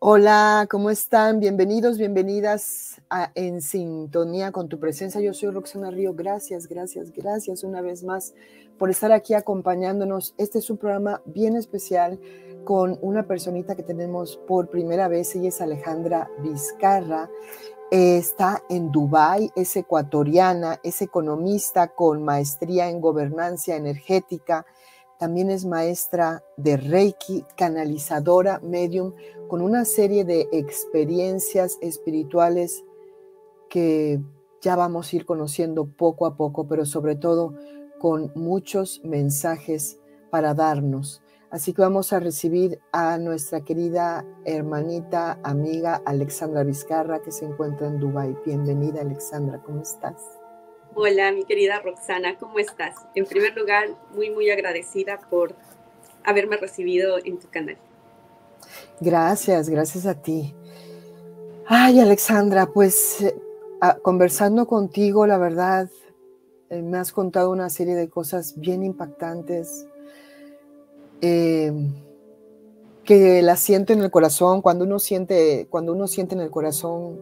Hola, ¿cómo están? Bienvenidos, bienvenidas a En Sintonía con tu presencia. Yo soy Roxana Río. Gracias, gracias, gracias una vez más por estar aquí acompañándonos. Este es un programa bien especial con una personita que tenemos por primera vez. Ella es Alejandra Vizcarra. Está en Dubái, es ecuatoriana, es economista con maestría en gobernanza energética. También es maestra de Reiki, canalizadora, medium con una serie de experiencias espirituales que ya vamos a ir conociendo poco a poco, pero sobre todo con muchos mensajes para darnos. Así que vamos a recibir a nuestra querida hermanita, amiga Alexandra Vizcarra, que se encuentra en Dubái. Bienvenida, Alexandra, ¿cómo estás? Hola, mi querida Roxana, ¿cómo estás? En primer lugar, muy, muy agradecida por haberme recibido en tu canal. Gracias, gracias a ti. Ay, Alexandra, pues eh, conversando contigo, la verdad, eh, me has contado una serie de cosas bien impactantes eh, que las siento en el corazón. Cuando uno siente, cuando uno siente en el corazón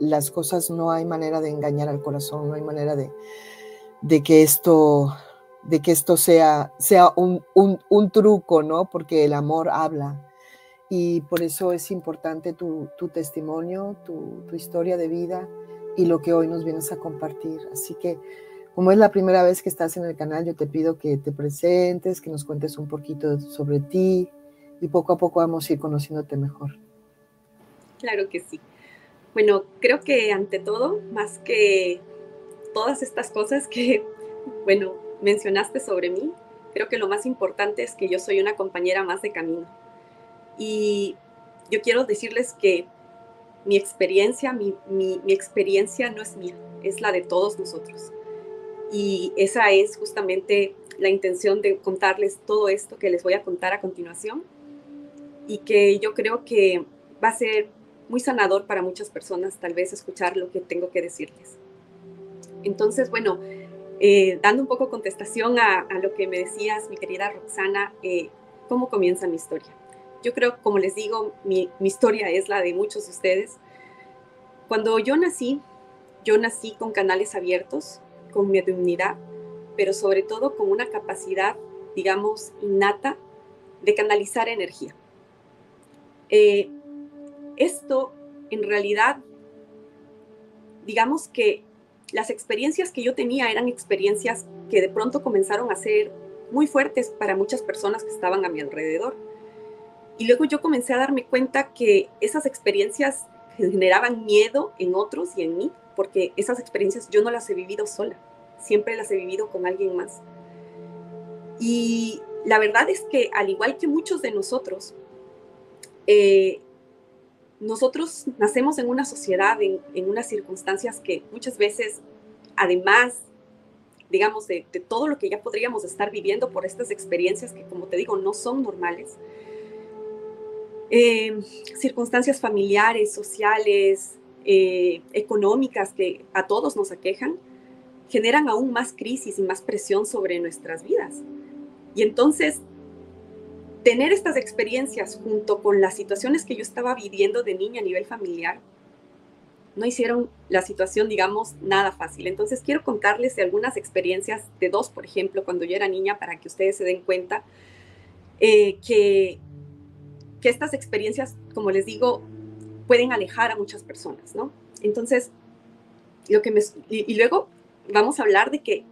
las cosas, no hay manera de engañar al corazón, no hay manera de, que esto de que esto sea, sea un, un truco, ¿no? Porque el amor habla y por eso es importante tu, testimonio, tu, historia de vida y lo que hoy nos vienes a compartir. Así que como es la primera vez que estás en el canal, yo te pido que te presentes, que nos cuentes un poquito sobre ti y poco a poco vamos a ir conociéndote mejor. Claro que sí. Bueno, creo que ante todo, más que todas estas cosas que, bueno, mencionaste sobre mí, creo que lo más importante es que yo soy una compañera más de camino y yo quiero decirles que mi experiencia, mi, experiencia no es mía, es la de todos nosotros. Y esa es justamente la intención de contarles todo esto que les voy a contar a continuación y que yo creo que va a ser muy sanador para muchas personas tal vez escuchar lo que tengo que decirles. Entonces, bueno, eh, dando un poco contestación a, lo que me decías, mi querida Roxana, eh, ¿cómo comienza mi historia? Yo creo, como les digo, mi, historia es la de muchos de ustedes. Cuando yo nací, yo nací con canales abiertos, con mi mediunidad, pero sobre todo con una capacidad, digamos, innata de canalizar energía. Eh, esto, en realidad, digamos que las experiencias que yo tenía eran experiencias que de pronto comenzaron a ser muy fuertes para muchas personas que estaban a mi alrededor y luego yo comencé a darme cuenta que esas experiencias generaban miedo en otros y en mí, porque esas experiencias yo no las he vivido sola, siempre las he vivido con alguien más. Y la verdad es que al igual que muchos de nosotros, eh, nosotros nacemos en una sociedad, en, unas circunstancias que muchas veces, además, digamos, de, de todo lo que ya podríamos estar viviendo por estas experiencias que, como te digo, no son normales, eh, circunstancias familiares, sociales, eh, económicas que a todos nos aquejan, generan aún más crisis y más presión sobre nuestras vidas. Y entonces, tener estas experiencias junto con las situaciones que yo estaba viviendo de niña a nivel familiar, no hicieron la situación, digamos, nada fácil. Entonces, quiero contarles algunas experiencias de dos, por ejemplo, cuando yo era niña, para que ustedes se den cuenta eh, que que estas experiencias, como les digo, pueden alejar a muchas personas, ¿no? Entonces, lo que me, y, luego vamos a hablar de que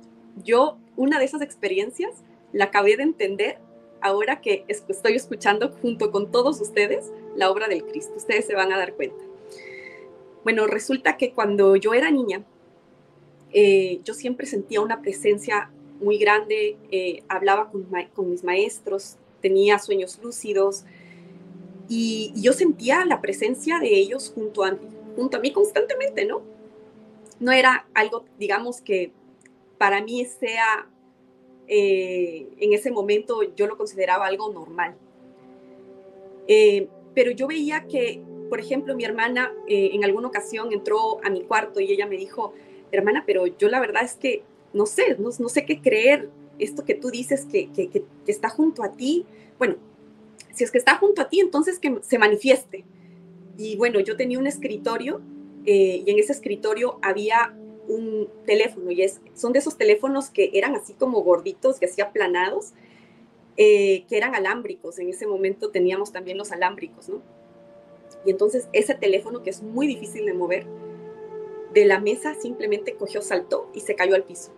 yo una de esas experiencias la acabé de entender ahora que estoy escuchando junto con todos ustedes la obra del Cristo. Ustedes se van a dar cuenta. Bueno, resulta que cuando yo era niña, eh, yo siempre sentía una presencia muy grande, eh, hablaba con, con, mis maestros, tenía sueños lúcidos, y, yo sentía la presencia de ellos junto a, junto a mí constantemente, ¿no? No era algo, digamos, que para mí sea, eh, en ese momento yo lo consideraba algo normal. Eh, pero yo veía que, por ejemplo, mi hermana eh, en alguna ocasión entró a mi cuarto y ella me dijo, hermana, pero yo la verdad es que no sé, no, sé qué creer, esto que tú dices que, que, está junto a ti, bueno, si es que está junto a ti, entonces que se manifieste. Y bueno, yo tenía un escritorio eh, y en ese escritorio había un teléfono y es, son de esos teléfonos que eran así como gorditos y así aplanados, eh, que eran alámbricos. En ese momento teníamos también los alámbricos, ¿no? Y entonces ese teléfono que es muy difícil de mover, de la mesa simplemente cogió, saltó y se cayó al piso.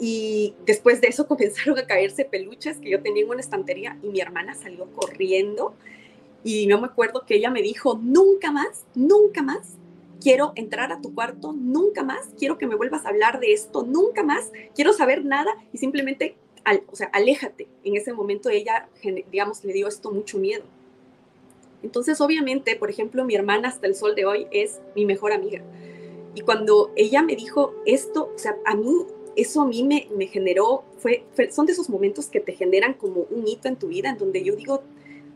Y después de eso comenzaron a caerse peluches que yo tenía en una estantería y mi hermana salió corriendo y no me acuerdo que ella me dijo, nunca más, nunca más quiero entrar a tu cuarto, nunca más quiero que me vuelvas a hablar de esto, nunca más quiero saber nada y simplemente, o sea, aléjate. En ese momento ella, digamos, le dio esto mucho miedo. Entonces, obviamente, por ejemplo, mi hermana hasta el sol de hoy es mi mejor amiga. Y cuando ella me dijo esto, o sea, a mí, eso a mí me, me generó, fue, son de esos momentos que te generan como un hito en tu vida, en donde yo digo,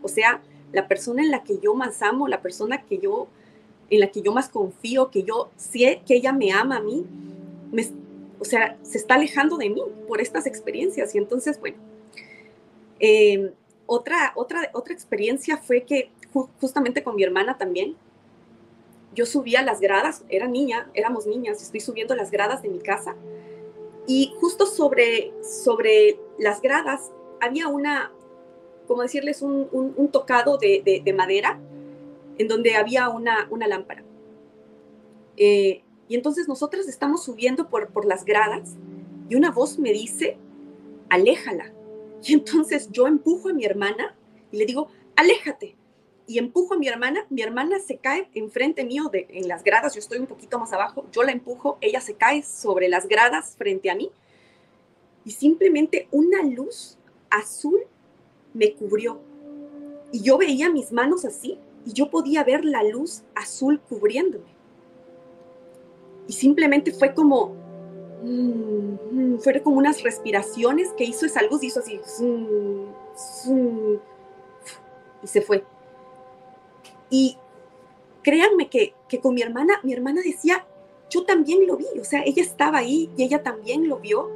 o sea, la persona en la que yo más amo, la persona que yo, en la que yo más confío, que yo sé que ella me ama a mí, me, o sea, se está alejando de mí por estas experiencias. Y entonces, bueno, em, otra, otra, otra experiencia fue que justamente con mi hermana también, yo subía las gradas, era niña, éramos niñas, estoy subiendo las gradas de mi casa y justo sobre, sobre las gradas había una, como decirles, un, un, tocado de, de, madera en donde había una, una lámpara. Eh, y entonces nosotras estamos subiendo por, por las gradas y una voz me dice, aléjala. Y entonces yo empujo a mi hermana y le digo, aléjate y empujo a mi hermana, mi hermana se cae enfrente mío de, en las gradas, yo estoy un poquito más abajo, yo la empujo, ella se cae sobre las gradas frente a mí y simplemente una luz azul me cubrió. Y yo veía mis manos así y yo podía ver la luz azul cubriéndome. Y simplemente fue como, mm, fue como unas respiraciones que hizo esa luz, hizo así, y se fue. Y créanme que, que con mi hermana, mi hermana decía, yo también lo vi, o sea, ella estaba ahí y ella también lo vio.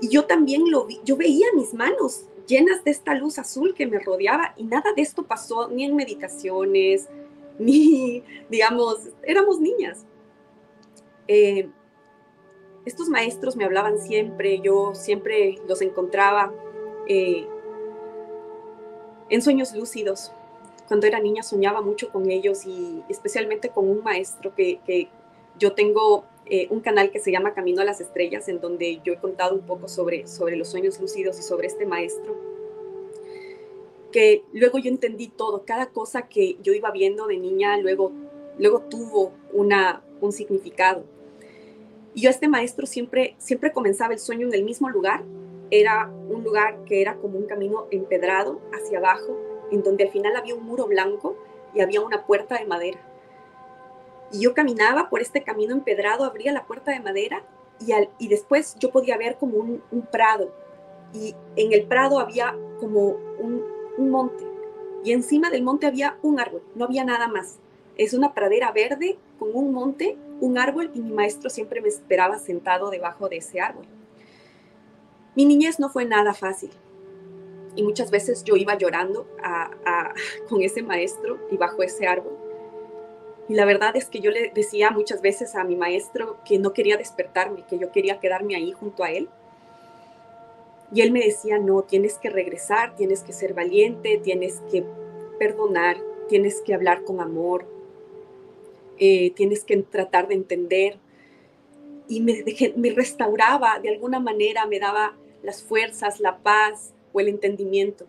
Y yo también lo vi, yo veía mis manos llenas de esta luz azul que me rodeaba y nada de esto pasó ni en meditaciones, ni, digamos, éramos niñas. Eh, estos maestros me hablaban siempre, yo siempre los encontraba eh, en sueños lúcidos, cuando era niña soñaba mucho con ellos y especialmente con un maestro que, que yo tengo eh, un canal que se llama Camino a las Estrellas, en donde yo he contado un poco sobre, sobre los sueños lúcidos y sobre este maestro, que luego yo entendí todo, cada cosa que yo iba viendo de niña, luego, luego tuvo una, un significado. Y yo este maestro siempre, siempre comenzaba el sueño en el mismo lugar, era un lugar que era como un camino empedrado hacia abajo, en donde al final había un muro blanco y había una puerta de madera. Y yo caminaba por este camino empedrado, abría la puerta de madera y, al, y después yo podía ver como un, prado. Y en el prado había como un, un monte. Y encima del monte había un árbol, no había nada más. Es una pradera verde con un monte, un árbol y mi maestro siempre me esperaba sentado debajo de ese árbol. Mi niñez no fue nada fácil y muchas veces yo iba llorando con ese maestro y bajo ese árbol. Y la verdad es que yo le decía muchas veces a mi maestro que no quería despertarme, que yo quería quedarme ahí junto a él. Y él me decía, no, tienes que regresar, tienes que ser valiente, tienes que perdonar, tienes que hablar con amor, eh, tienes que tratar de entender. Y me, me restauraba de alguna manera, me daba las fuerzas, la paz, o el entendimiento.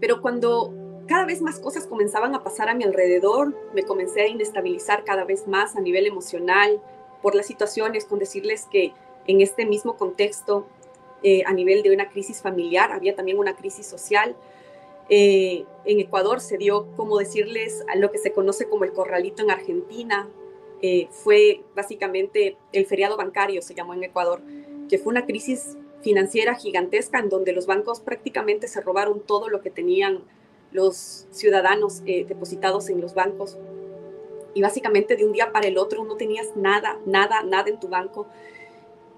Pero cuando cada vez más cosas comenzaban a pasar a mi alrededor, me comencé a inestabilizar cada vez más a nivel emocional por las situaciones, con decirles que en este mismo contexto, eh, a nivel de una crisis familiar, había también una crisis social. Eh, en Ecuador se dio, como decirles, a lo que se conoce como el corralito en Argentina. Eh, fue básicamente el feriado bancario, se llamó en Ecuador, que fue una crisis financiera gigantesca en donde los bancos prácticamente se robaron todo lo que tenían los ciudadanos eh, depositados en los bancos. Y básicamente de un día para el otro no tenías nada, nada, nada en tu banco.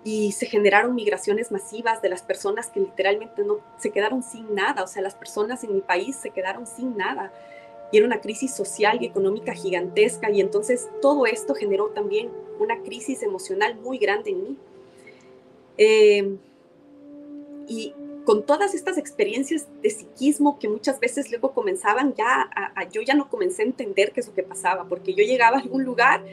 y se generaron migraciones masivas de las personas que literalmente no se quedaron sin nada, o sea, las personas en mi país se quedaron sin nada. Y era una crisis social y económica gigantesca y entonces todo esto generó también una crisis emocional muy grande en mí. Eh, y con todas estas experiencias de psiquismo que muchas veces luego comenzaban ya, yo ya no comencé a entender qué es lo que pasaba, porque yo llegaba a algún lugar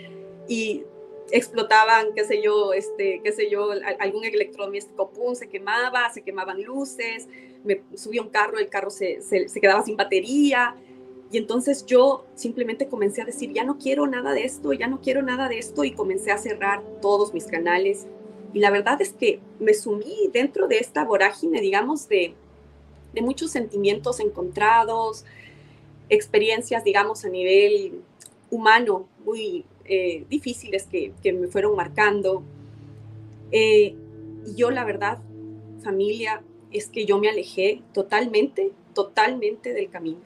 y explotaban, qué sé yo, este, qué sé yo, algún electrodoméstico, pum, se quemaba, se quemaban luces, me subía un carro, el carro se, se, se quedaba sin batería, y entonces yo simplemente comencé a decir, ya no quiero nada de esto, ya no quiero nada de esto, y comencé a cerrar todos mis canales, y la verdad es que me sumí dentro de esta vorágine, digamos, de, de muchos sentimientos encontrados, experiencias, digamos, a nivel humano muy eh, difíciles que, que, me fueron marcando. Eh, y yo, la verdad, familia, es que yo me alejé totalmente, totalmente del camino.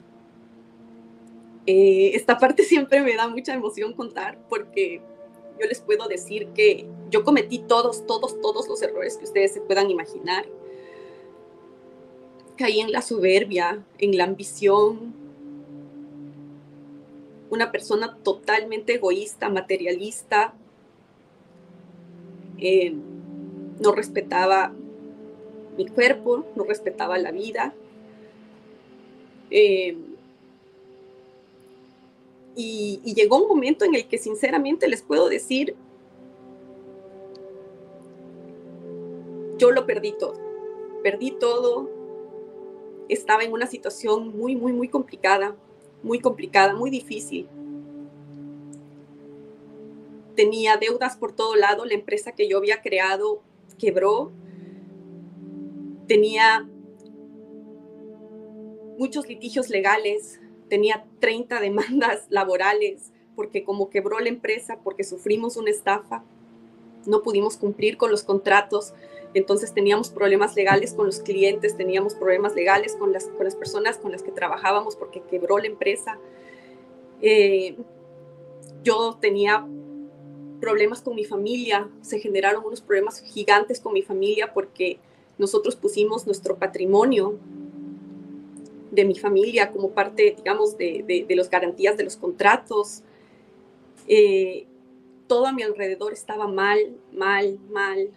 Eh, esta parte siempre me da mucha emoción contar porque yo les puedo decir que yo cometí todos, todos, todos los errores que ustedes se puedan imaginar. Caí en la soberbia, en la ambición. Una persona totalmente egoísta, materialista. Eh, no respetaba mi cuerpo, no respetaba la vida. Eh, y, llegó un momento en el que sinceramente les puedo decir, yo lo perdí todo, perdí todo, estaba en una situación muy, muy, muy complicada, muy complicada, muy difícil. Tenía deudas por todo lado, la empresa que yo había creado quebró, tenía muchos litigios legales, tenía 30 demandas laborales porque como quebró la empresa, porque sufrimos una estafa, no pudimos cumplir con los contratos, entonces teníamos problemas legales con los clientes, teníamos problemas legales con las, con las personas con las que trabajábamos porque quebró la empresa. Eh, yo tenía problemas con mi familia, se generaron unos problemas gigantes con mi familia porque nosotros pusimos nuestro patrimonio de mi familia como parte, digamos, de, de, las garantías de los contratos. Eh, todo a mi alrededor estaba mal, mal, mal.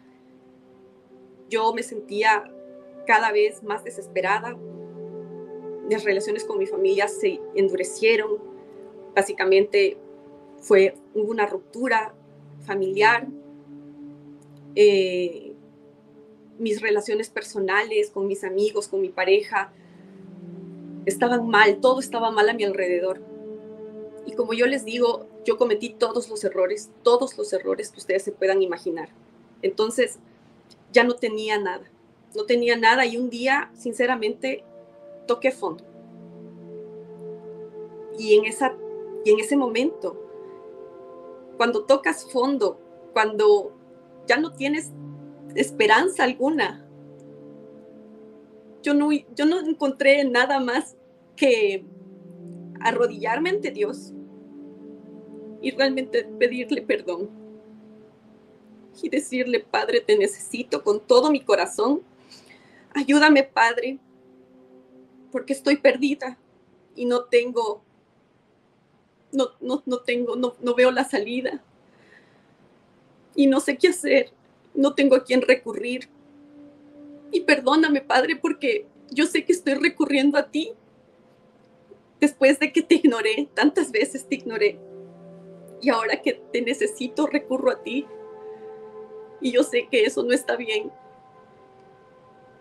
Yo me sentía cada vez más desesperada. Mis relaciones con mi familia se endurecieron. Básicamente fue, hubo una ruptura familiar. Eh, mis relaciones personales con mis amigos, con mi pareja, estaban mal, todo estaba mal a mi alrededor. Y como yo les digo, yo cometí todos los errores, todos los errores que ustedes se puedan imaginar. Entonces, ya no tenía nada, no tenía nada y un día, sinceramente, toqué fondo. Y en, esa, y en ese momento, cuando tocas fondo, cuando ya no tienes esperanza alguna, yo no, yo no encontré nada más que arrodillarme ante Dios y realmente pedirle perdón y decirle, Padre, te necesito con todo mi corazón. Ayúdame, Padre, porque estoy perdida y no tengo, no, no, no tengo, no, no veo la salida y no sé qué hacer, no tengo a quién recurrir. Y perdóname, Padre, porque yo sé que estoy recurriendo a ti después de que te ignoré, tantas veces te ignoré, y ahora que te necesito, recurro a ti. Y yo sé que eso no está bien,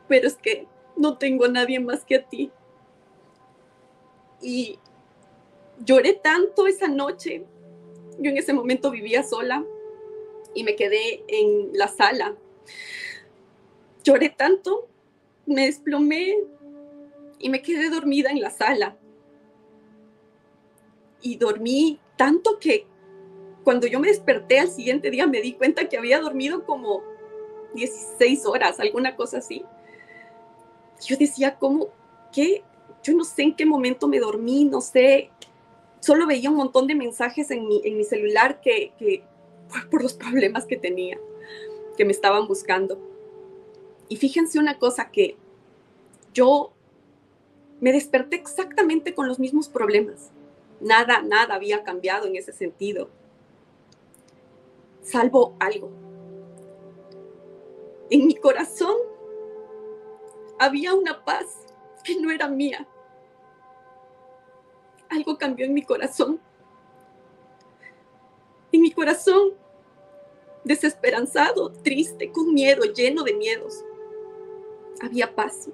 pero es que no tengo a nadie más que a ti. Y lloré tanto esa noche. Yo en ese momento vivía sola y me quedé en la sala. Lloré tanto, me desplomé y me quedé dormida en la sala y dormí tanto que cuando yo me desperté al siguiente día me di cuenta que había dormido como 16 horas, alguna cosa así. Yo decía, ¿cómo? ¿Qué? Yo no sé en qué momento me dormí, no sé. Solo veía un montón de mensajes en mi, en mi celular que, que por, por los problemas que tenía. que me estaban buscando. Y fíjense una cosa que yo me desperté exactamente con los mismos problemas. Nada, nada había cambiado en ese sentido, salvo algo. En mi corazón había una paz que no era mía. Algo cambió en mi corazón. En mi corazón, desesperanzado, triste, con miedo, lleno de miedos, había paz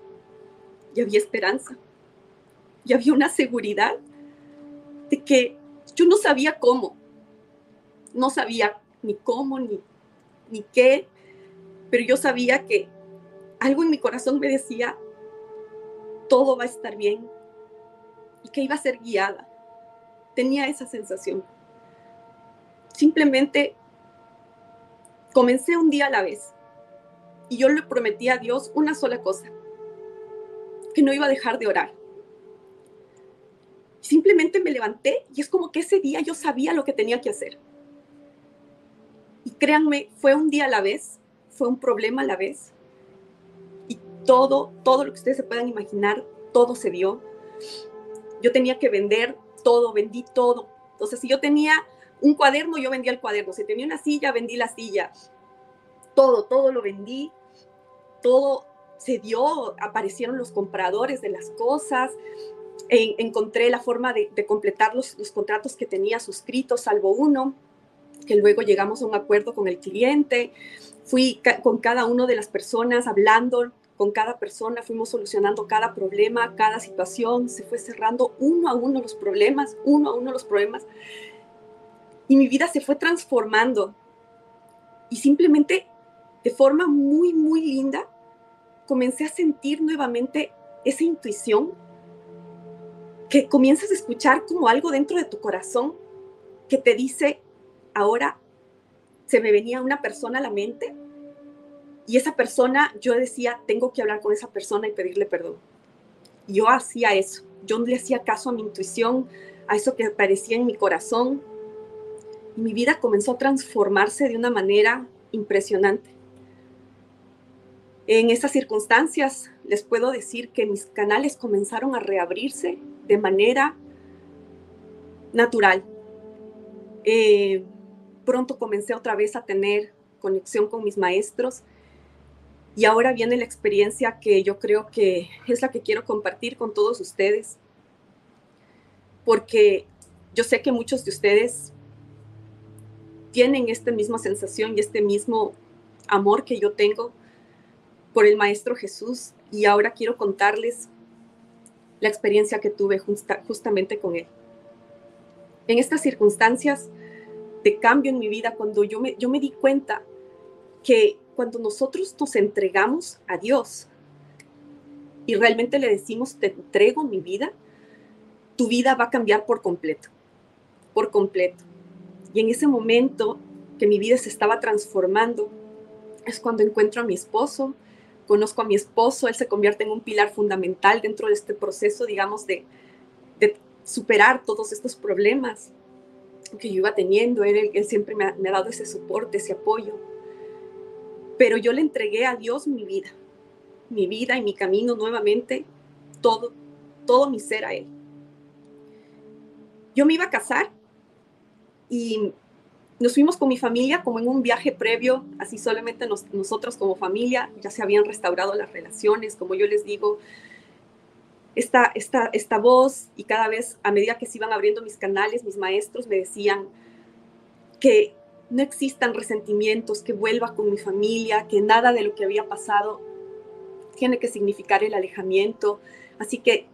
y había esperanza y había una seguridad que yo no sabía cómo, no sabía ni cómo ni, ni qué, pero yo sabía que algo en mi corazón me decía, todo va a estar bien y que iba a ser guiada. Tenía esa sensación. Simplemente comencé un día a la vez y yo le prometí a Dios una sola cosa, que no iba a dejar de orar. Simplemente me levanté y es como que ese día yo sabía lo que tenía que hacer. Y créanme, fue un día a la vez, fue un problema a la vez. Y todo, todo lo que ustedes se puedan imaginar, todo se dio. Yo tenía que vender todo, vendí todo. Entonces, si yo tenía un cuaderno, yo vendía el cuaderno. Si tenía una silla, vendí la silla. Todo, todo lo vendí. Todo se dio, aparecieron los compradores de las cosas, encontré la forma de, completar los, contratos que tenía suscritos, salvo uno, que luego llegamos a un acuerdo con el cliente. Fui con cada una de las personas hablando, con cada persona fuimos solucionando cada problema, cada situación, se fue cerrando uno a uno los problemas, uno a uno los problemas. Y mi vida se fue transformando. Y simplemente de forma muy, muy linda, comencé a sentir nuevamente esa intuición que comienzas a escuchar como algo dentro de tu corazón que te dice, ahora se me venía una persona a la mente y esa persona, yo decía, tengo que hablar con esa persona y pedirle perdón. Yo hacía eso, yo le hacía caso a mi intuición, a eso que aparecía en mi corazón. Y mi vida comenzó a transformarse de una manera impresionante. En esas circunstancias les puedo decir que mis canales comenzaron a reabrirse de manera natural. Eh, pronto comencé otra vez a tener conexión con mis maestros y ahora viene la experiencia que yo creo que es la que quiero compartir con todos ustedes, porque yo sé que muchos de ustedes tienen esta misma sensación y este mismo amor que yo tengo por el Maestro Jesús y ahora quiero contarles la experiencia que tuve justamente con Él. En estas circunstancias de cambio en mi vida, cuando yo me, yo me di cuenta que cuando nosotros nos entregamos a Dios y realmente le decimos, te entrego mi vida, tu vida va a cambiar por completo, por completo. Y en ese momento que mi vida se estaba transformando, es cuando encuentro a mi esposo, conozco a mi esposo, él se convierte en un pilar fundamental dentro de este proceso, digamos, de, superar todos estos problemas que yo iba teniendo. Él, él siempre me ha, me ha, dado ese soporte, ese apoyo. Pero yo le entregué a Dios mi vida, mi vida y mi camino nuevamente, todo, todo mi ser a Él. Yo me iba a casar y nos fuimos con mi familia como en un viaje previo, así solamente nosotros como familia, ya se habían restaurado las relaciones, como yo les digo, esta, esta, esta voz y cada vez a medida que se iban abriendo mis canales, mis maestros me decían que no existan resentimientos, que vuelva con mi familia, que nada de lo que había pasado tiene que significar el alejamiento. Así que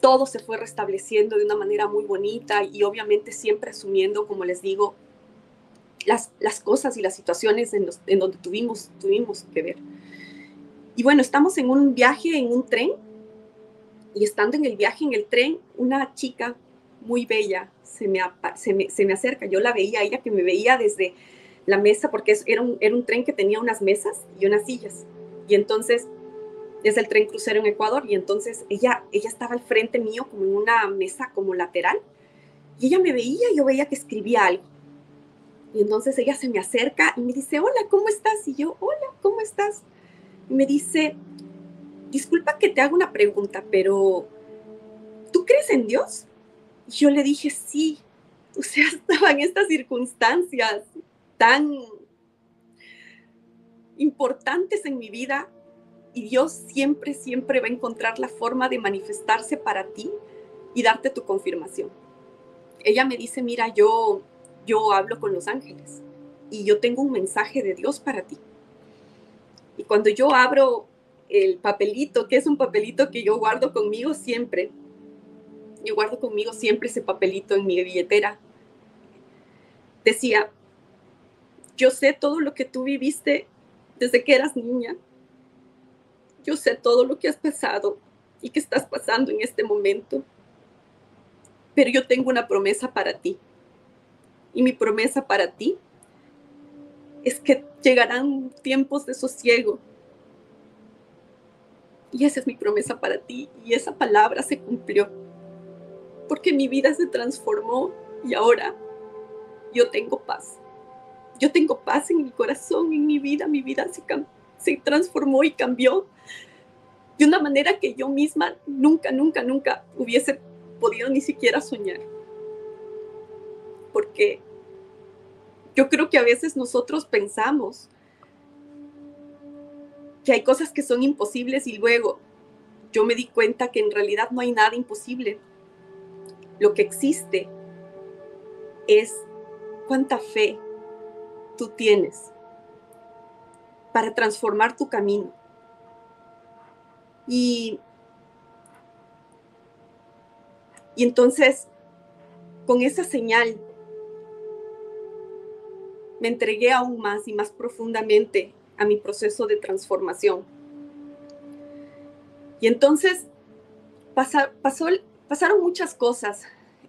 todo se fue restableciendo de una manera muy bonita y obviamente siempre asumiendo, como les digo, las, cosas y las situaciones en, en donde tuvimos, tuvimos que ver. Y bueno, estamos en un viaje en un tren y estando en el viaje en el tren, una chica muy bella se me, se me, acerca. Yo la veía, ella que me veía desde la mesa, porque era un, era un tren que tenía unas mesas y unas sillas. Y entonces es el tren crucero en Ecuador y entonces ella, ella estaba al frente mío como en una mesa como lateral y ella me veía yo veía que escribía algo Y entonces ella se me acerca y me dice, hola, ¿cómo estás? Y yo, hola, ¿cómo estás? Y me dice, disculpa que te haga una pregunta, pero ¿tú crees en Dios? Y yo le dije, sí. O sea, estaba en estas circunstancias tan importantes en mi vida y Dios siempre, siempre va a encontrar la forma de manifestarse para ti y darte tu confirmación. Ella me dice, mira, yo, yo hablo con los ángeles y yo tengo un mensaje de Dios para ti. Y cuando yo abro el papelito, que es un papelito que yo guardo conmigo siempre, yo guardo conmigo siempre ese papelito en mi billetera, decía, yo sé todo lo que tú viviste desde que eras niña. Yo sé todo lo que has pasado y que estás pasando en este momento. Pero yo tengo una promesa para ti. Y mi promesa para ti es que llegarán tiempos de sosiego. Y esa es mi promesa para ti. Y esa palabra se cumplió. Porque mi vida se transformó y ahora yo tengo paz. Yo tengo paz en mi corazón, en mi vida. Mi vida se, se transformó y cambió de una manera que yo misma nunca, nunca, nunca hubiese podido ni siquiera soñar. Porque yo creo que a veces nosotros pensamos que hay cosas que son imposibles y luego yo me di cuenta que en realidad no hay nada imposible. Lo que existe es cuánta fe tú tienes para transformar tu camino. Y, y entonces, con esa señal, me entregué aún más y más profundamente a mi proceso de transformación. Y entonces pasaron muchas cosas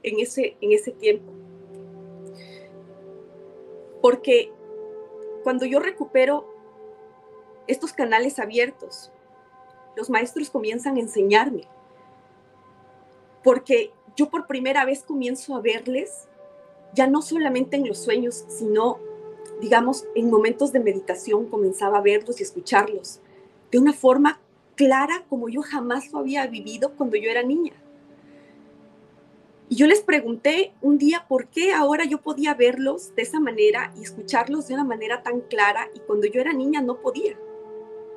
en ese, en ese tiempo. Porque cuando yo recupero estos canales abiertos, los maestros comienzan a enseñarme. Porque yo por primera vez comienzo a verles, ya no solamente en los sueños, sino, digamos, en momentos de meditación comenzaba a verlos y escucharlos de una forma clara como yo jamás lo había vivido cuando yo era niña. Y yo les pregunté un día por qué ahora yo podía verlos de esa manera y escucharlos de una manera tan clara y cuando yo era niña no podía.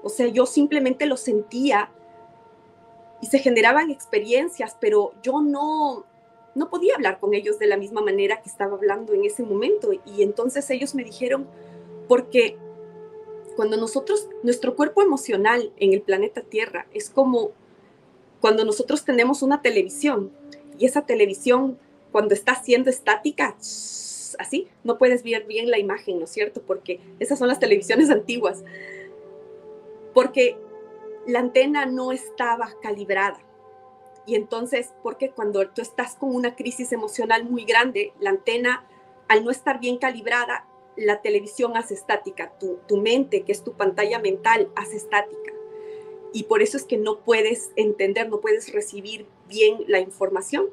O sea, yo simplemente los sentía y se generaban experiencias, pero yo no, no podía hablar con ellos de la misma manera que estaba hablando en ese momento. Y entonces ellos me dijeron, porque cuando nosotros, nuestro cuerpo emocional en el planeta Tierra es como cuando nosotros tenemos una televisión y esa televisión cuando está siendo estática, así, no puedes ver bien la imagen, ¿no es cierto? Porque esas son las televisiones antiguas. Porque la antena no estaba calibrada. Y entonces, porque cuando tú estás con una crisis emocional muy grande, la antena, al no estar bien calibrada, la televisión hace estática, tu, tu mente, que es tu pantalla mental, hace estática y por eso es que no puedes entender, no puedes recibir bien la información.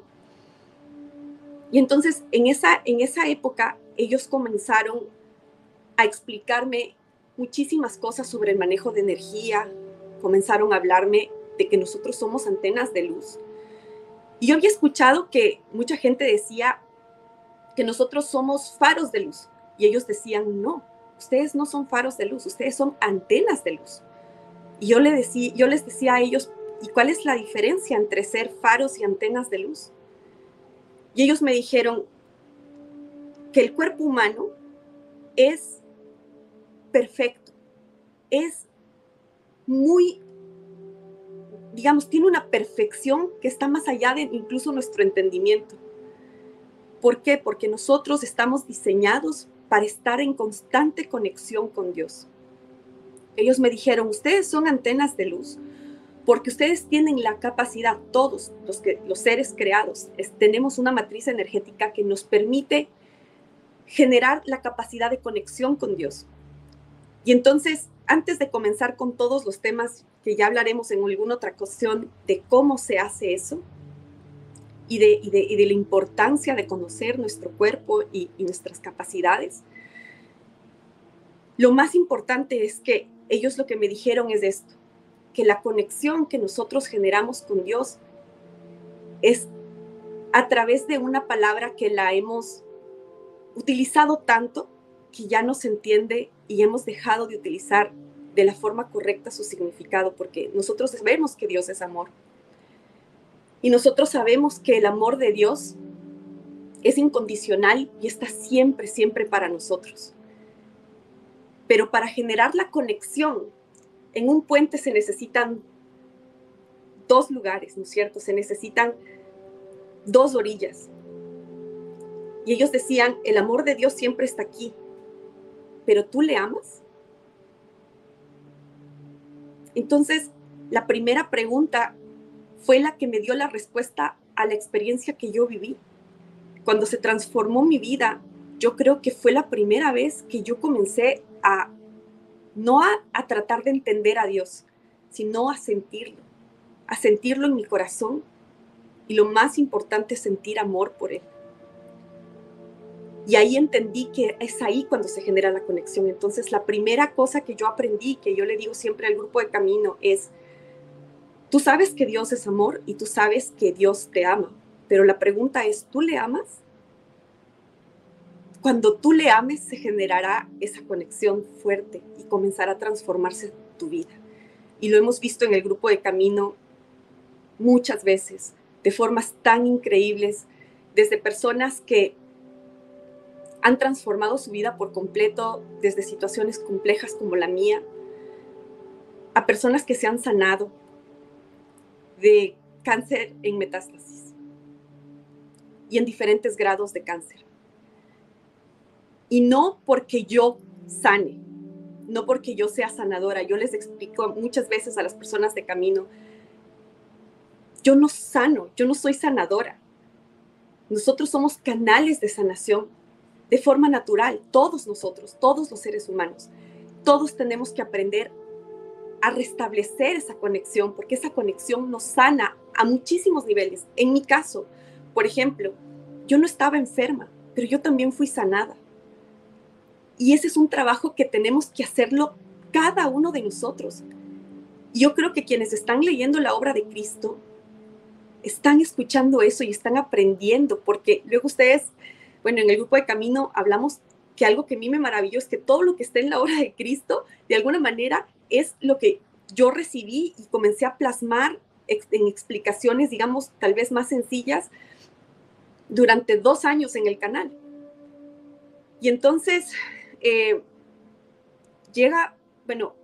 Y entonces en esa, en esa época ellos comenzaron a explicarme muchísimas cosas sobre el manejo de energía, comenzaron a hablarme que nosotros somos antenas de luz. Y yo había escuchado que mucha gente decía que nosotros somos faros de luz. Y ellos decían, no, ustedes no son faros de luz, ustedes son antenas de luz. Y yo, le decía, yo les decía a ellos, ¿y cuál es la diferencia entre ser faros y antenas de luz? Y ellos me dijeron que el cuerpo humano es perfecto, es muy, digamos, tiene una perfección que está más allá de incluso nuestro entendimiento. ¿Por qué? Porque nosotros estamos diseñados para estar en constante conexión con Dios. Ellos me dijeron, ustedes son antenas de luz, porque ustedes tienen la capacidad, todos los, que, los seres creados, tenemos una matriz energética que nos permite generar la capacidad de conexión con Dios. Y entonces, antes de comenzar con todos los temas que ya hablaremos en alguna otra ocasión de cómo se hace eso y de, la importancia de conocer nuestro cuerpo y nuestras capacidades, lo más importante es que ellos lo que me dijeron es esto, que la conexión que nosotros generamos con Dios es a través de una palabra que la hemos utilizado tanto que ya no se entiende y hemos dejado de utilizar de la forma correcta su significado, porque nosotros sabemos que Dios es amor. Y nosotros sabemos que el amor de Dios es incondicional y está siempre, siempre para nosotros. Pero para generar la conexión, en un puente se necesitan dos lugares, ¿no es cierto? Se necesitan dos orillas. Y ellos decían, el amor de Dios siempre está aquí, pero tú le amas. Entonces, la primera pregunta fue la que me dio la respuesta a la experiencia que yo viví. Cuando se transformó mi vida, yo creo que fue la primera vez que yo comencé a, no a, a tratar de entender a Dios, sino a sentirlo, a sentirlo en mi corazón y lo más importante sentir amor por Él. Y ahí entendí que es ahí cuando se genera la conexión. Entonces, la primera cosa que yo aprendí, que yo le digo siempre al grupo de camino, es, tú sabes que Dios es amor y tú sabes que Dios te ama, pero la pregunta es, ¿tú le amas? Cuando tú le ames, se generará esa conexión fuerte y comenzará a transformarse tu vida. Y lo hemos visto en el grupo de camino muchas veces, de formas tan increíbles, desde personas que han transformado su vida por completo desde situaciones complejas como la mía, a personas que se han sanado de cáncer en metástasis y en diferentes grados de cáncer. Y no porque yo sane, no porque yo sea sanadora. Yo les explico muchas veces a las personas de camino, yo no sano, yo no soy sanadora. Nosotros somos canales de sanación de forma natural, todos nosotros, todos los seres humanos. Todos tenemos que aprender a restablecer esa conexión, porque esa conexión nos sana a muchísimos niveles. En mi caso, por ejemplo, yo no estaba enferma, pero yo también fui sanada. Y ese es un trabajo que tenemos que hacerlo cada uno de nosotros. Yo creo que quienes están leyendo la obra de Cristo están escuchando eso y están aprendiendo, porque luego ustedes bueno, en el grupo de Camino hablamos que algo que a mí me maravilló es que todo lo que está en la obra de Cristo, de alguna manera, es lo que yo recibí y comencé a plasmar en explicaciones, digamos, tal vez más sencillas, durante dos años en el canal. Y entonces eh, llega, bueno,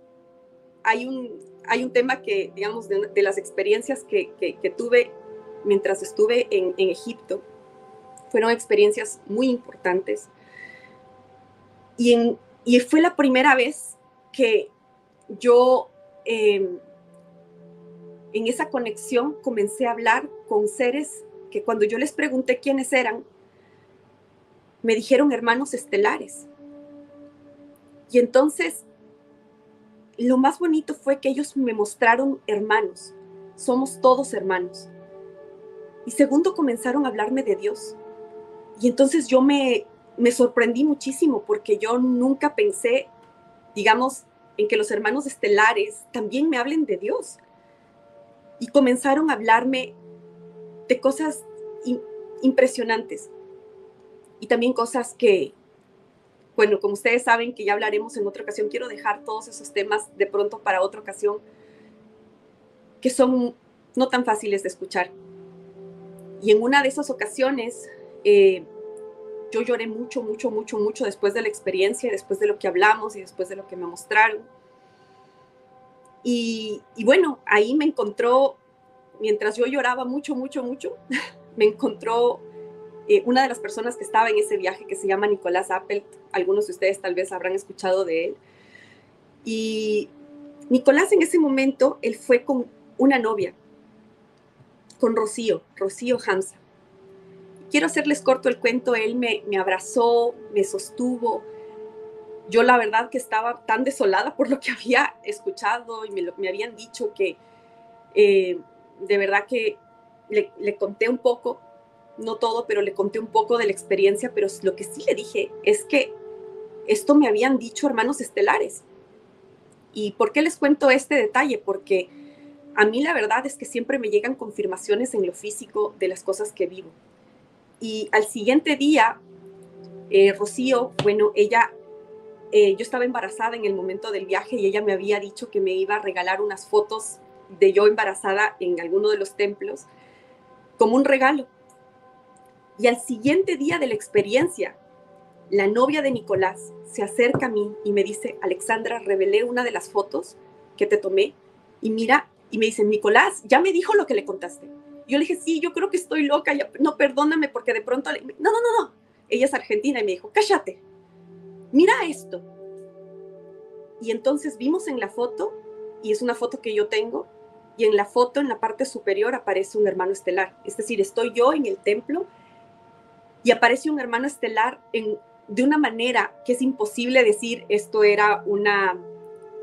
hay un, hay un tema que, digamos, de, las experiencias que, tuve mientras estuve en, en Egipto, fueron experiencias muy importantes. Y, en, y fue la primera vez que yo em, en esa conexión comencé a hablar con seres que cuando yo les pregunté quiénes eran, me dijeron hermanos estelares. Y entonces, lo más bonito fue que ellos me mostraron hermanos. Somos todos hermanos. Y segundo, comenzaron a hablarme de Dios. Y entonces yo me, me sorprendí muchísimo porque yo nunca pensé, digamos, en que los hermanos estelares también me hablen de Dios. Y comenzaron a hablarme de cosas impresionantes y también cosas que, bueno, como ustedes saben que ya hablaremos en otra ocasión, quiero dejar todos esos temas de pronto para otra ocasión que son no tan fáciles de escuchar. Y en una de esas ocasiones eh, yo lloré mucho, mucho, mucho, mucho después de la experiencia, después de lo que hablamos y después de lo que me mostraron. Y, bueno, ahí me encontró, mientras yo lloraba mucho, mucho, mucho, me encontró eh, una de las personas que estaba en ese viaje que se llama Nicolás Appelt. Algunos de ustedes tal vez habrán escuchado de él. Y Nicolás en ese momento, él fue con una novia, con Rocío, Rocío Hamza quiero hacerles corto el cuento, él me, abrazó, me sostuvo. Yo la verdad que estaba tan desolada por lo que había escuchado y me, habían dicho que eh, de verdad que le, conté un poco, no todo, pero le conté un poco de la experiencia, pero lo que sí le dije es que esto me habían dicho hermanos estelares. ¿Y por qué les cuento este detalle? Porque a mí la verdad es que siempre me llegan confirmaciones en lo físico de las cosas que vivo. Y al siguiente día, eh, Rocío, bueno, ella, eh, yo estaba embarazada en el momento del viaje y ella me había dicho que me iba a regalar unas fotos de yo embarazada en alguno de los templos como un regalo. Y al siguiente día de la experiencia, la novia de Nicolás se acerca a mí y me dice, Alexandra, revelé una de las fotos que te tomé y mira, y me dice, Nicolás, ya me dijo lo que le contaste. Yo le dije, sí, yo creo que estoy loca, ya, no, perdóname porque de pronto, no, no, no, no, ella es argentina y me dijo, cállate, mira esto. Y entonces vimos en la foto, y es una foto que yo tengo, y en la foto, en la parte superior, aparece un hermano estelar. Es decir, estoy yo en el templo y aparece un hermano estelar en, de una manera que es imposible decir esto era una,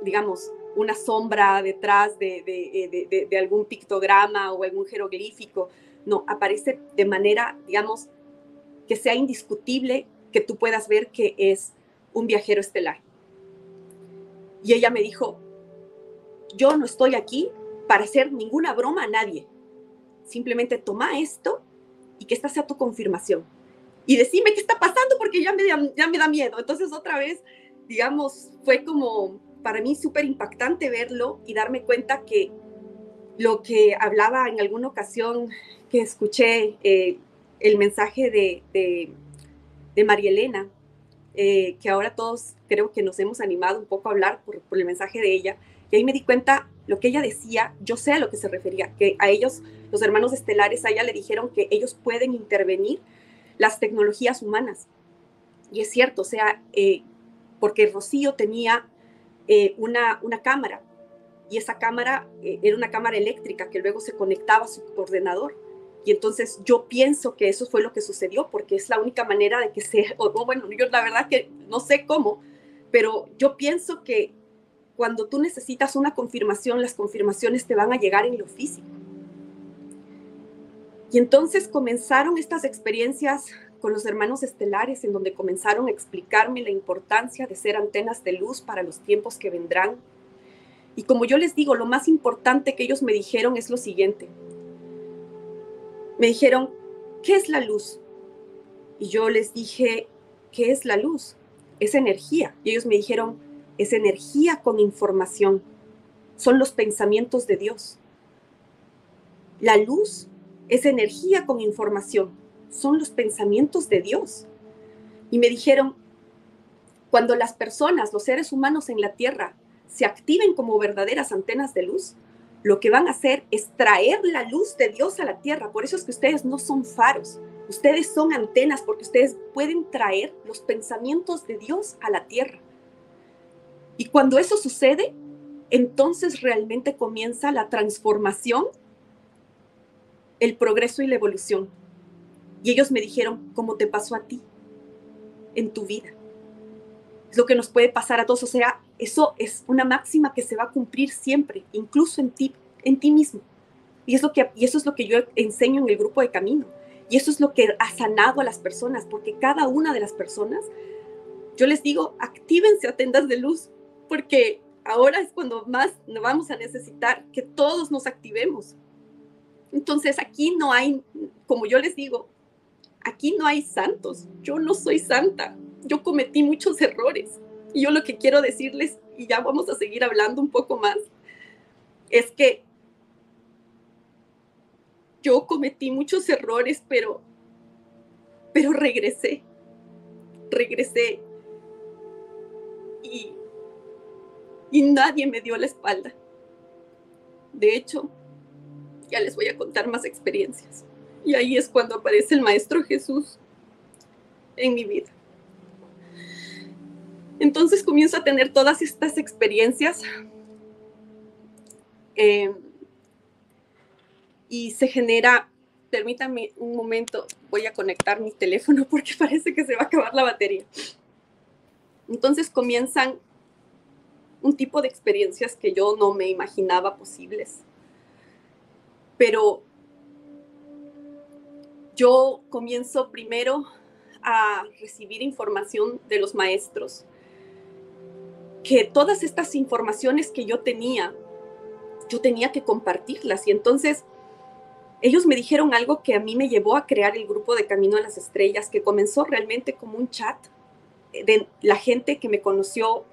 digamos, una sombra detrás de, de, de, algún pictograma o algún jeroglífico. No, aparece de manera, digamos, que sea indiscutible que tú puedas ver que es un viajero estelar. Y ella me dijo, yo no estoy aquí para hacer ninguna broma a nadie. Simplemente toma esto y que esta sea tu confirmación. Y decime qué está pasando porque ya me, ya me da miedo. Entonces otra vez, digamos, fue como para mí súper impactante verlo y darme cuenta que lo que hablaba en alguna ocasión que escuché eh, el mensaje de, de, María Elena, eh, que ahora todos creo que nos hemos animado un poco a hablar por, por el mensaje de ella, y ahí me di cuenta lo que ella decía, yo sé a lo que se refería, que a ellos, los hermanos estelares, a ella le dijeron que ellos pueden intervenir las tecnologías humanas. Y es cierto, o sea, eh, porque Rocío tenía eh, una, una cámara y esa cámara eh, era una cámara eléctrica que luego se conectaba a su ordenador. Y entonces yo pienso que eso fue lo que sucedió, porque es la única manera de que se, o, bueno, yo la verdad que no sé cómo, pero yo pienso que cuando tú necesitas una confirmación, las confirmaciones te van a llegar en lo físico. Y entonces comenzaron estas experiencias con los hermanos estelares, en donde comenzaron a explicarme la importancia de ser antenas de luz para los tiempos que vendrán. Y como yo les digo, lo más importante que ellos me dijeron es lo siguiente. Me dijeron, ¿qué es la luz? Y yo les dije, ¿qué es la luz? Es energía. Y ellos me dijeron, es energía con información, son los pensamientos de Dios. La luz es energía con información, son los pensamientos de Dios. Y me dijeron, cuando las personas, los seres humanos en la Tierra, se activen como verdaderas antenas de luz, lo que van a hacer es traer la luz de Dios a la Tierra. Por eso es que ustedes no son faros, ustedes son antenas porque ustedes pueden traer los pensamientos de Dios a la Tierra. Y cuando eso sucede, entonces realmente comienza la transformación, el progreso y la evolución. Y ellos me dijeron, ¿cómo te pasó a ti en tu vida? Es lo que nos puede pasar a todos. O sea, eso es una máxima que se va a cumplir siempre, incluso en ti, en ti mismo. Y, es que, y eso es lo que yo enseño en el grupo de camino. Y eso es lo que ha sanado a las personas, porque cada una de las personas, yo les digo, actívense a tendas de luz, porque ahora es cuando más vamos a necesitar que todos nos activemos. Entonces aquí no hay, como yo les digo, aquí no hay santos. Yo no soy santa. Yo cometí muchos errores. Y yo lo que quiero decirles, y ya vamos a seguir hablando un poco más, es que yo cometí muchos errores, pero, pero regresé. Regresé. Y y nadie me dio la espalda. De hecho, ya les voy a contar más experiencias. Y ahí es cuando aparece el Maestro Jesús en mi vida. Entonces comienzo a tener todas estas experiencias eh, y se genera, permítame un momento, voy a conectar mi teléfono porque parece que se va a acabar la batería. Entonces comienzan un tipo de experiencias que yo no me imaginaba posibles. Pero yo comienzo primero a recibir información de los maestros, que todas estas informaciones que yo tenía, yo tenía que compartirlas. Y entonces ellos me dijeron algo que a mí me llevó a crear el grupo de Camino a las Estrellas, que comenzó realmente como un chat de la gente que me conoció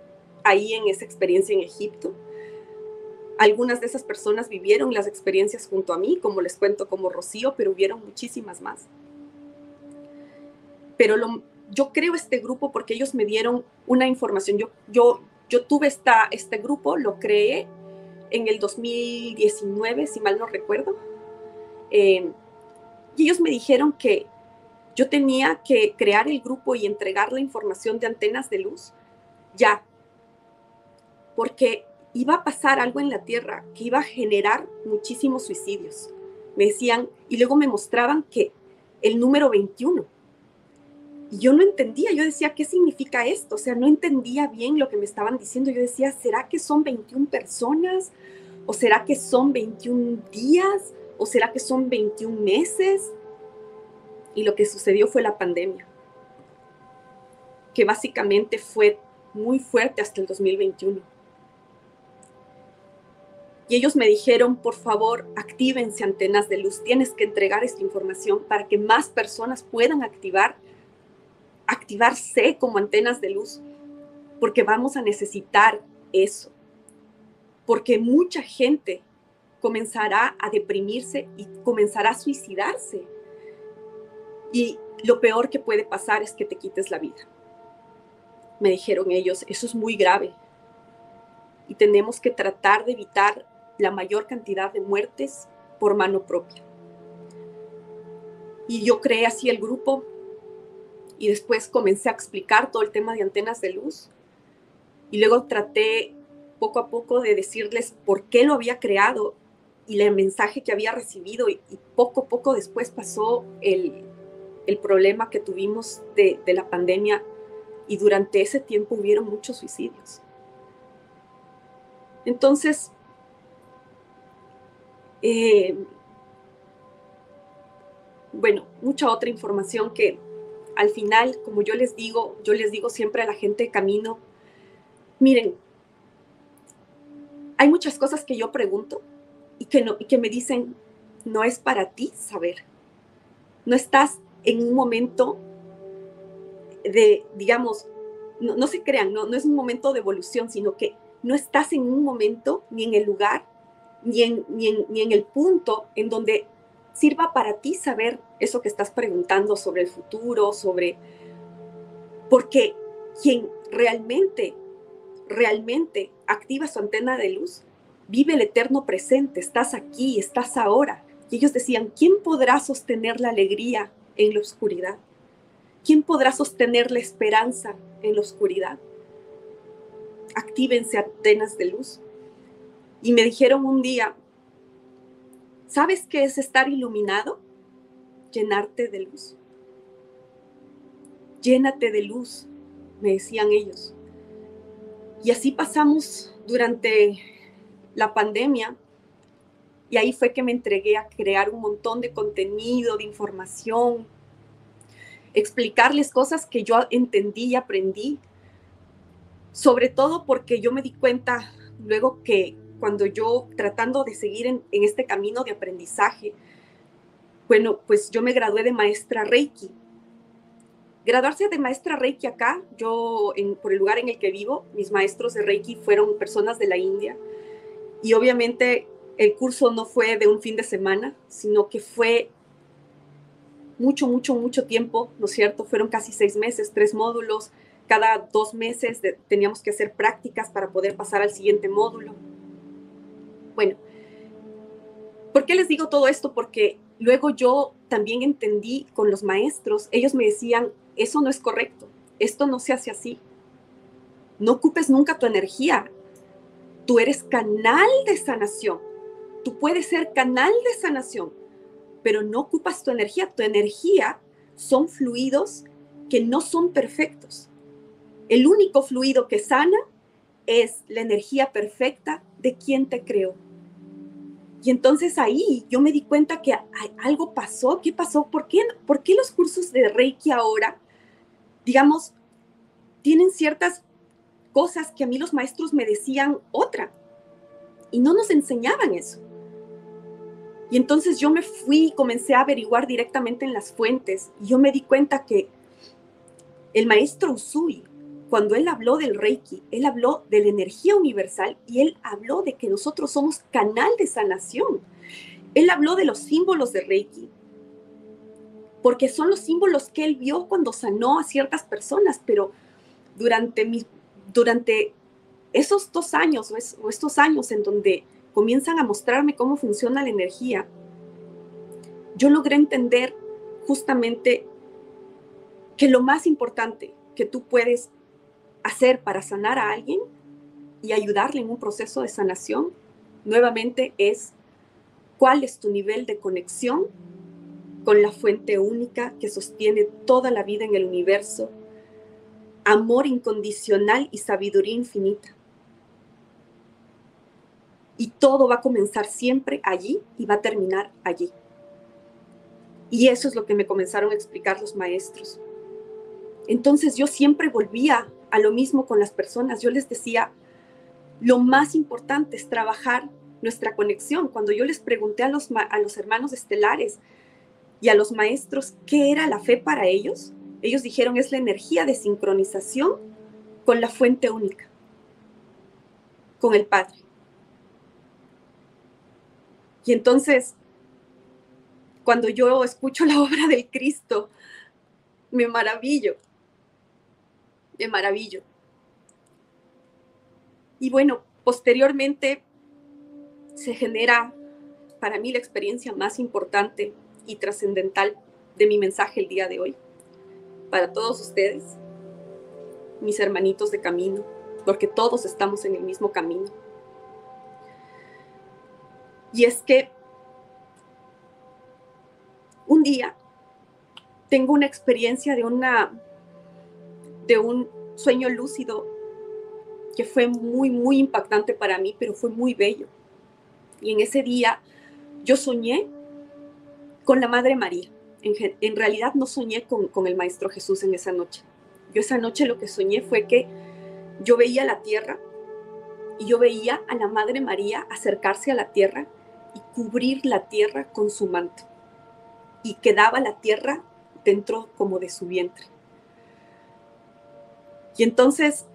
ahí en esa experiencia en Egipto. Algunas de esas personas vivieron las experiencias junto a mí, como les cuento como Rocío, pero hubieron muchísimas más. Pero yo creo este grupo porque ellos me dieron una información. Yo, yo, tuve esta, este grupo, lo creé en el 2019, si mal no recuerdo. Eh, y ellos me dijeron que yo tenía que crear el grupo y entregar la información de antenas de luz ya, porque iba a pasar algo en la Tierra que iba a generar muchísimos suicidios. Me decían, y luego me mostraban que el número 21. Y yo no entendía, yo decía, ¿qué significa esto? O sea, no entendía bien lo que me estaban diciendo. Yo decía, ¿será que son 21 personas? ¿O será que son 21 días? ¿O será que son 21 meses? Y lo que sucedió fue la pandemia, que básicamente fue muy fuerte hasta el 2021. Y ellos me dijeron, por favor, actívense antenas de luz. Tienes que entregar esta información para que más personas puedan activar, activarse como antenas de luz, porque vamos a necesitar eso. Porque mucha gente comenzará a deprimirse y comenzará a suicidarse y lo peor que puede pasar es que te quites la vida. Me dijeron ellos, eso es muy grave y tenemos que tratar de evitar la mayor cantidad de muertes por mano propia. Y yo creé así el grupo y después comencé a explicar todo el tema de antenas de luz y luego traté poco a poco de decirles por qué lo había creado y el mensaje que había recibido y, poco a poco después pasó el, el problema que tuvimos de, la pandemia y durante ese tiempo hubieron muchos suicidios. Entonces, eh, bueno, mucha otra información que al final, como yo les digo, yo les digo siempre a la gente camino, miren, hay muchas cosas que yo pregunto y que, no, y que me dicen, no es para ti saber, no estás en un momento de, digamos, no, se crean, no, no es un momento de evolución, sino que no estás en un momento ni en el lugar, ni en, ni en, ni en el punto en donde sirva para ti saber eso que estás preguntando sobre el futuro, sobre... Porque quien realmente, realmente activa su antena de luz, vive el eterno presente, estás aquí, estás ahora. Y ellos decían, ¿quién podrá sostener la alegría en la oscuridad? ¿Quién podrá sostener la esperanza en la oscuridad? Actívense antenas de luz. Y me dijeron un día, ¿sabes qué es estar iluminado? Llenarte de luz. Llénate de luz, me decían ellos. Y así pasamos durante la pandemia y ahí fue que me entregué a crear un montón de contenido, de información, explicarles cosas que yo entendí y aprendí. Sobre todo porque yo me di cuenta luego que cuando yo tratando de seguir en, este camino de aprendizaje, bueno, pues yo me gradué de maestra Reiki. Graduarse de maestra Reiki acá, yo por el lugar en el que vivo, mis maestros de Reiki fueron personas de la India y obviamente el curso no fue de un fin de semana, sino que fue mucho, mucho, mucho tiempo, ¿no es cierto? Fueron casi seis meses, tres módulos. Cada dos meses teníamos que hacer prácticas para poder pasar al siguiente módulo. Bueno, ¿por qué les digo todo esto? Porque luego yo también entendí con los maestros, ellos me decían, eso no es correcto, esto no se hace así. No ocupes nunca tu energía. Tú eres canal de sanación Tú puedes ser canal de sanación, pero no ocupas tu energía. Tu energía son fluidos que no son perfectos. El único fluido que sana es la energía perfecta de quien te creó. Y entonces ahí yo me di cuenta que algo pasó. ¿Qué pasó? ¿Por qué, ¿Por qué los cursos de Reiki ahora, digamos, tienen ciertas cosas que a mí los maestros me decían otra. Y no nos enseñaban eso. Y entonces yo me fui y comencé a averiguar directamente en las fuentes. Y yo me di cuenta que el maestro Usui, cuando él habló del Reiki, él habló de la energía universal y él habló de que nosotros somos canal de sanación. Él habló de los símbolos de Reiki, porque son los símbolos que él vio cuando sanó a ciertas personas, pero durante, mi, durante esos dos años o, estos años en donde comienzan a mostrarme cómo funciona la energía, yo logré entender justamente que lo más importante que tú puedes hacer para sanar a alguien y ayudarle en un proceso de sanación, nuevamente es cuál es tu nivel de conexión con la fuente única que sostiene toda la vida en el universo, amor incondicional y sabiduría infinita. Y todo va a comenzar siempre allí y va a terminar allí. Y eso es lo que me comenzaron a explicar los maestros. Entonces yo siempre volvía a lo mismo con las personas. Yo les decía, lo más importante es trabajar nuestra conexión. Cuando yo les pregunté a los, a los hermanos estelares y a los maestros qué era la fe para ellos, ellos dijeron es la energía de sincronización con la fuente única, con el Padre. Y entonces, cuando yo escucho la obra del Cristo, me maravillo, me maravillo. Y bueno, posteriormente se genera para mí la experiencia más importante y trascendental de mi mensaje el día de hoy. Para todos ustedes, mis hermanitos de camino, porque todos estamos en el mismo camino. Y es que un día tengo una experiencia de una de un sueño lúcido que fue muy muy impactante para mí, pero fue muy bello. Y en ese día yo soñé con la Madre María. En, realidad no soñé con, con el Maestro Jesús en esa noche. Yo esa noche lo que soñé fue que yo veía la tierra y yo veía a la Madre María acercarse a la tierra y cubrir la tierra con su manto. Y quedaba la tierra dentro como de su vientre. Y entonces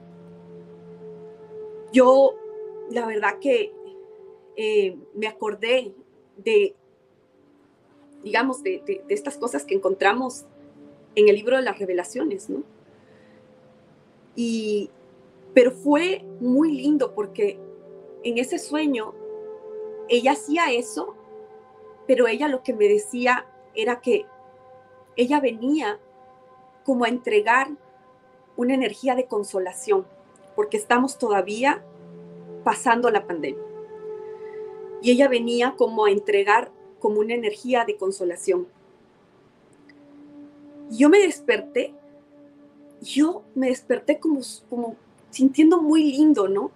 yo, la verdad que eh, me acordé de, digamos, de, estas cosas que encontramos en el libro de las revelaciones, ¿no? Y, pero fue muy lindo porque en ese sueño ella hacía eso, pero ella lo que me decía era que ella venía como a entregar una energía de consolación, porque estamos todavía pasando la pandemia. Y ella venía como a entregar como una energía de consolación. Yo me desperté, yo me desperté como, como sintiendo muy lindo, ¿no?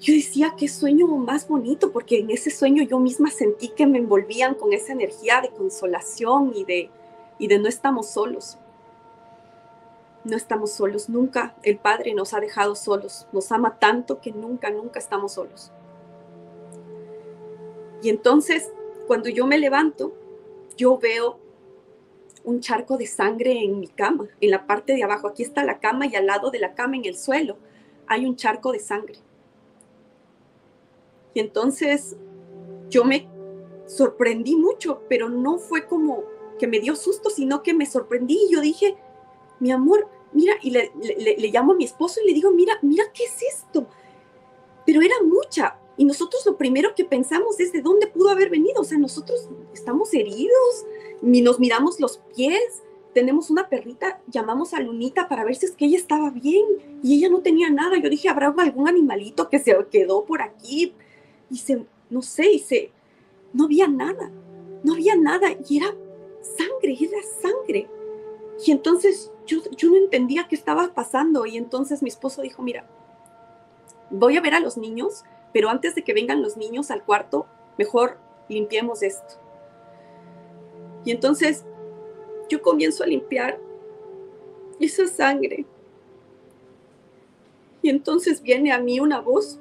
Yo decía, qué sueño más bonito, porque en ese sueño yo misma sentí que me envolvían con esa energía de consolación y de, y de no estamos solos. No estamos solos, nunca el Padre nos ha dejado solos, nos ama tanto que nunca, nunca estamos solos. Y entonces, cuando yo me levanto, yo veo un charco de sangre en mi cama, en la parte de abajo. Aquí está la cama y al lado de la cama, en el suelo, hay un charco de sangre. Y entonces yo me sorprendí mucho, pero no fue como que me dio susto, sino que me sorprendí y yo dije, mi amor, mira, y le, llamo a mi esposo y le digo, mira, mira, ¿qué es esto? Pero era mucha, y nosotros lo primero que pensamos es de dónde pudo haber venido. O sea, nosotros estamos heridos, ni nos miramos los pies, tenemos una perrita, llamamos a Lunita para ver si es que ella estaba bien y ella no tenía nada. Yo dije, ¿habrá algún animalito que se quedó por aquí? Y se, no sé, y se, no había nada, no había nada y era sangre, era sangre. Y entonces yo, no entendía qué estaba pasando y entonces mi esposo dijo, mira, voy a ver a los niños pero antes de que vengan los niños al cuarto, mejor limpiemos esto. Y entonces yo comienzo a limpiar esa sangre. Y entonces viene a mí una voz.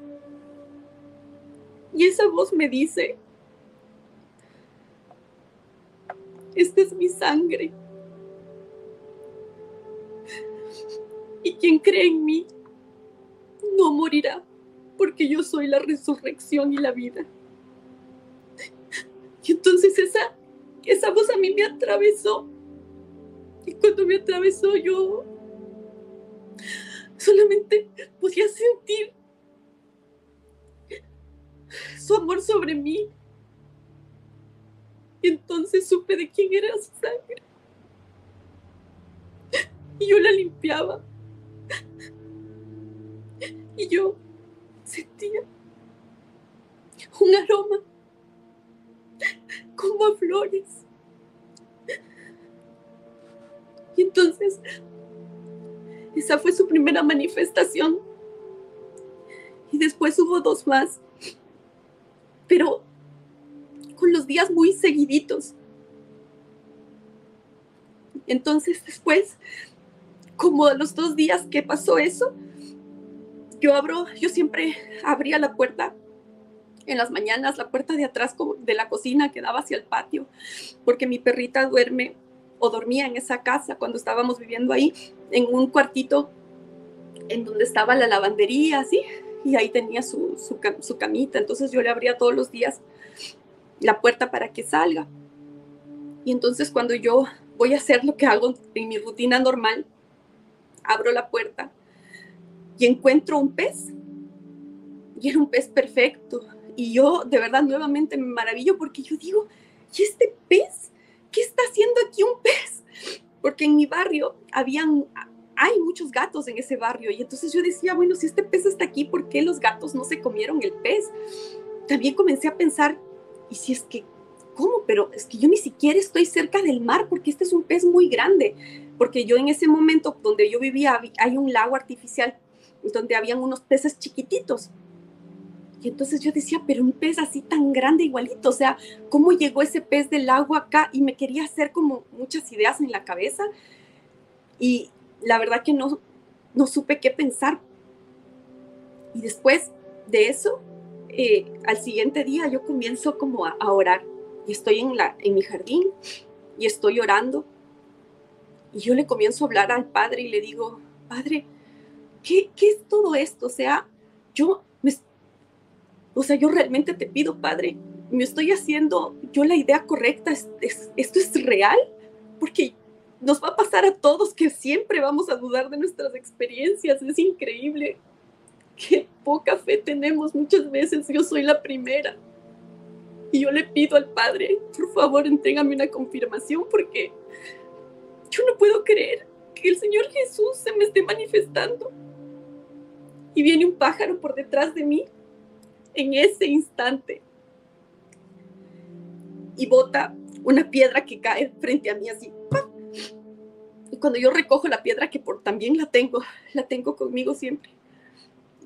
Y esa voz me dice, esta es mi sangre. Y quien cree en mí no morirá, porque yo soy la resurrección y la vida. Y entonces esa, esa voz a mí me atravesó. Y cuando me atravesó yo solamente podía sentir su amor sobre mí. Y entonces supe de quién era su sangre. Y yo la limpiaba. Y yo sentía un aroma como a flores. Y entonces, esa fue su primera manifestación. Y después hubo dos más. Pero con los días muy seguiditos. Entonces después, como los dos días que pasó eso, yo abro, yo siempre abría la puerta en las mañanas, la puerta de atrás de la cocina que daba hacia el patio, porque mi perrita duerme o dormía en esa casa cuando estábamos viviendo ahí, en un cuartito en donde estaba la lavandería, así, y ahí tenía su, su, su camita. Entonces yo le abría todos los días la puerta para que salga. Y entonces cuando yo voy a hacer lo que hago en mi rutina normal, abro la puerta y encuentro un pez. Y era un pez perfecto. Y yo de verdad nuevamente me maravillo porque yo digo, ¿y este pez? ¿Qué está haciendo aquí un pez? Porque en mi barrio habían, hay muchos gatos en ese barrio. Y entonces yo decía, bueno, si este pez está aquí, ¿por qué los gatos no se comieron el pez? También comencé a pensar, ¿y si es que, cómo? Pero es que yo ni siquiera estoy cerca del mar porque este es un pez muy grande. Porque yo en ese momento donde yo vivía hay un lago artificial donde habían unos peces chiquititos. Y entonces yo decía, pero un pez así tan grande igualito, o sea, ¿cómo llegó ese pez del agua acá? Y me quería hacer como muchas ideas en la cabeza. Y la verdad que no, no supe qué pensar. Y después de eso, eh, al siguiente día yo comienzo como a, a, orar. Y estoy en, la, en mi jardín y estoy orando. Y yo le comienzo a hablar al Padre y le digo, Padre, ¿qué, es todo esto? O sea, yo, me, o sea, yo realmente te pido, Padre, me estoy haciendo yo la idea correcta, esto es real, porque nos va a pasar a todos que siempre vamos a dudar de nuestras experiencias, es increíble. Qué poca fe tenemos muchas veces, yo soy la primera. Y yo le pido al Padre, por favor, entrégame una confirmación porque yo no puedo creer que el Señor Jesús se me esté manifestando y viene un pájaro por detrás de mí en ese instante y bota una piedra que cae frente a mí así. Y cuando yo recojo la piedra, que por, también la tengo, la tengo conmigo siempre,